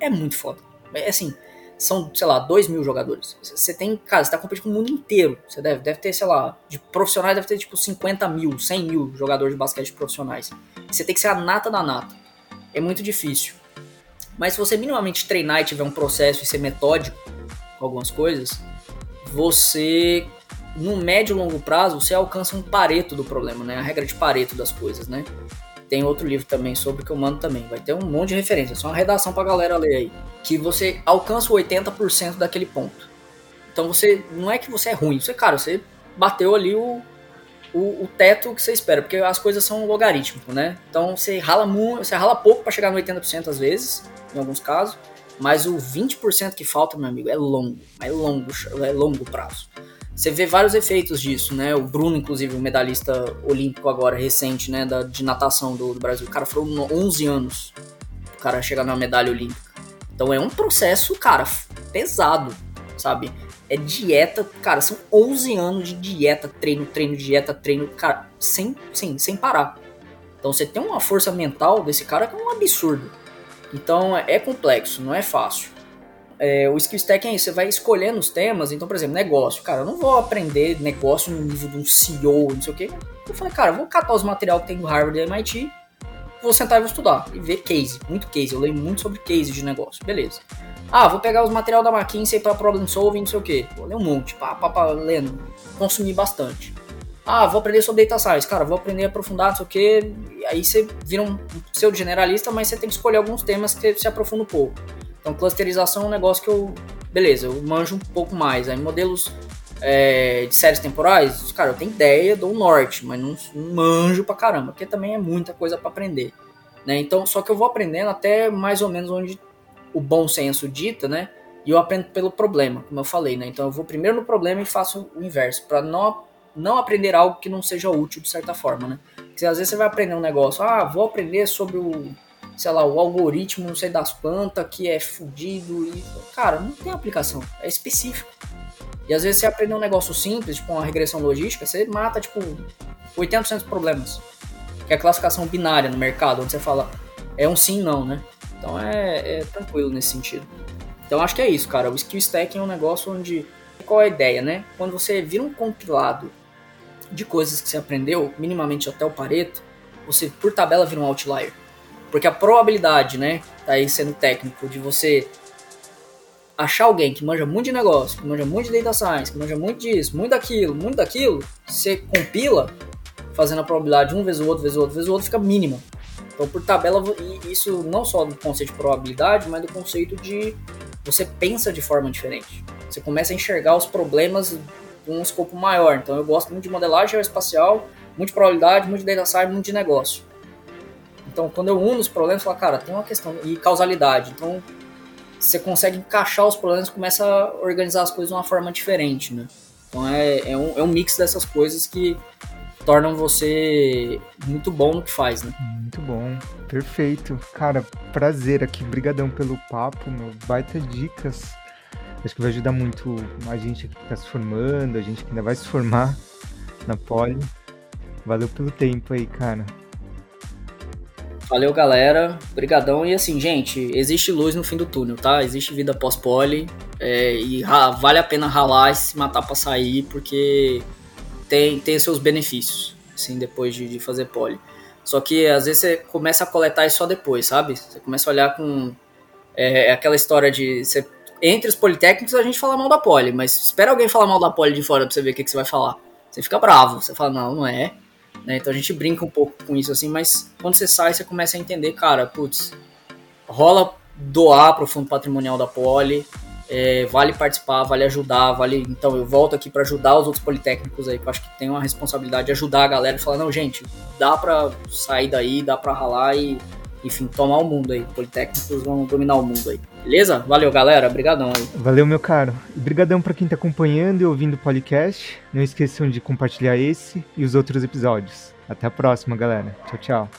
É muito foda. É assim, são, sei lá, 2 mil jogadores. Você tem, cara, você tá competindo com o mundo inteiro. Você deve, deve ter, sei lá, de profissionais deve ter tipo 50 mil, 100 mil jogadores de basquete profissionais. Você tem que ser a nata da nata. É muito difícil. Mas se você minimamente treinar e tiver um processo e ser metódico com algumas coisas, você, no médio e longo prazo, você alcança um pareto do problema, né? A regra de pareto das coisas, né? Tem outro livro também sobre que eu mando também. Vai ter um monte de referência, só uma redação pra galera ler aí. Que você alcança o 80% daquele ponto. Então você. Não é que você é ruim, você, cara, você bateu ali o, o, o teto que você espera, porque as coisas são logarítmicas, né? Então você rala muito, você rala pouco para chegar no 80% às vezes, em alguns casos, mas o 20% que falta, meu amigo, é longo, é longo, é longo prazo. Você vê vários efeitos disso, né? O Bruno, inclusive, o medalhista olímpico agora, recente, né, da, de natação do, do Brasil. O cara foram 11 anos o cara chegar na medalha olímpica. Então é um processo, cara, pesado, sabe? É dieta, cara, são 11 anos de dieta, treino, treino, dieta, treino, cara, sem, sem, sem parar. Então você tem uma força mental desse cara que é um absurdo. Então é complexo, não é fácil é, o skill stack é isso, você vai escolhendo os temas. Então, por exemplo, negócio. Cara, eu não vou aprender negócio no nível de um CEO, não sei o quê. Eu falei, cara, eu vou catar os materiais que tem do Harvard e MIT, vou sentar e vou estudar. E ver case, muito case. Eu leio muito sobre case de negócio. Beleza. Ah, vou pegar os materiais da McKinsey para problem solving, não sei o quê. Vou ler um monte, pá, pá, pá, lendo. Consumir bastante. Ah, vou aprender sobre data science. Cara, vou aprender a aprofundar, não sei o quê. E aí você vira um pseudo generalista, mas você tem que escolher alguns temas que você aprofunda um pouco. Então, clusterização é um negócio que eu. Beleza, eu manjo um pouco mais. Aí, modelos é, de séries temporais, cara, eu tenho ideia do norte, mas não, não manjo pra caramba, porque também é muita coisa para aprender. Né? Então, só que eu vou aprendendo até mais ou menos onde o bom senso dita, né? E eu aprendo pelo problema, como eu falei, né? Então eu vou primeiro no problema e faço o inverso, para não, não aprender algo que não seja útil de certa forma, né? Porque às vezes você vai aprender um negócio, ah, vou aprender sobre o sei lá, o algoritmo, não sei das quantas, que é fudido e. Cara, não tem aplicação. É específico. E às vezes você aprende um negócio simples, tipo uma regressão logística, você mata, tipo, 80% dos problemas. Que é a classificação binária no mercado, onde você fala é um sim não, né? Então é, é tranquilo nesse sentido. Então acho que é isso, cara. O skill stacking é um negócio onde. Qual é a ideia, né? Quando você vira um compilado de coisas que você aprendeu, minimamente até o Pareto, você por tabela vira um outlier. Porque a probabilidade, né, tá aí sendo técnico, de você achar alguém que manja muito de negócio, que manja muito de data science, que manja muito disso, muito daquilo, muito daquilo, você compila, fazendo a probabilidade um vezes o outro, vezes o outro, vezes o outro, fica mínima. Então, por tabela, isso não só do conceito de probabilidade, mas do conceito de você pensa de forma diferente. Você começa a enxergar os problemas com um escopo maior. Então, eu gosto muito de modelagem aeroespacial, muito de probabilidade, muito de data science, muito de negócio. Então, quando eu uno os problemas, eu falo, cara, tem uma questão. E causalidade. Então, você consegue encaixar os problemas e começa a organizar as coisas de uma forma diferente, né? Então, é, é, um, é um mix dessas coisas que tornam você muito bom no que faz, né? Muito bom, perfeito. Cara, prazer aqui, brigadão pelo papo, meu, baita dicas. Acho que vai ajudar muito a gente que está se formando, a gente que ainda vai se formar na Poli. Valeu pelo tempo aí, cara. Valeu, galera. Obrigadão. E assim, gente, existe luz no fim do túnel, tá? Existe vida pós-poli. É, e vale a pena ralar e se matar pra sair, porque tem, tem seus benefícios, assim, depois de, de fazer poli. Só que às vezes você começa a coletar isso só depois, sabe? Você começa a olhar com. É, é aquela história de. Você, entre os politécnicos a gente fala mal da poli, mas espera alguém falar mal da poli de fora pra você ver o que, que você vai falar. Você fica bravo, você fala, não, não é. Né? Então a gente brinca um pouco com isso, assim, mas quando você sai, você começa a entender, cara, putz, rola doar para o fundo patrimonial da Poli, é, vale participar, vale ajudar, vale. Então eu volto aqui para ajudar os outros politécnicos aí, que eu acho que tem uma responsabilidade de ajudar a galera e falar, não, gente, dá para sair daí, dá para ralar e, enfim, tomar o mundo aí. Politécnicos vão dominar o mundo aí. Beleza? Valeu, galera. Obrigadão aí. Valeu, meu caro. Obrigadão para quem tá acompanhando e ouvindo o podcast. Não esqueçam de compartilhar esse e os outros episódios. Até a próxima, galera. Tchau, tchau.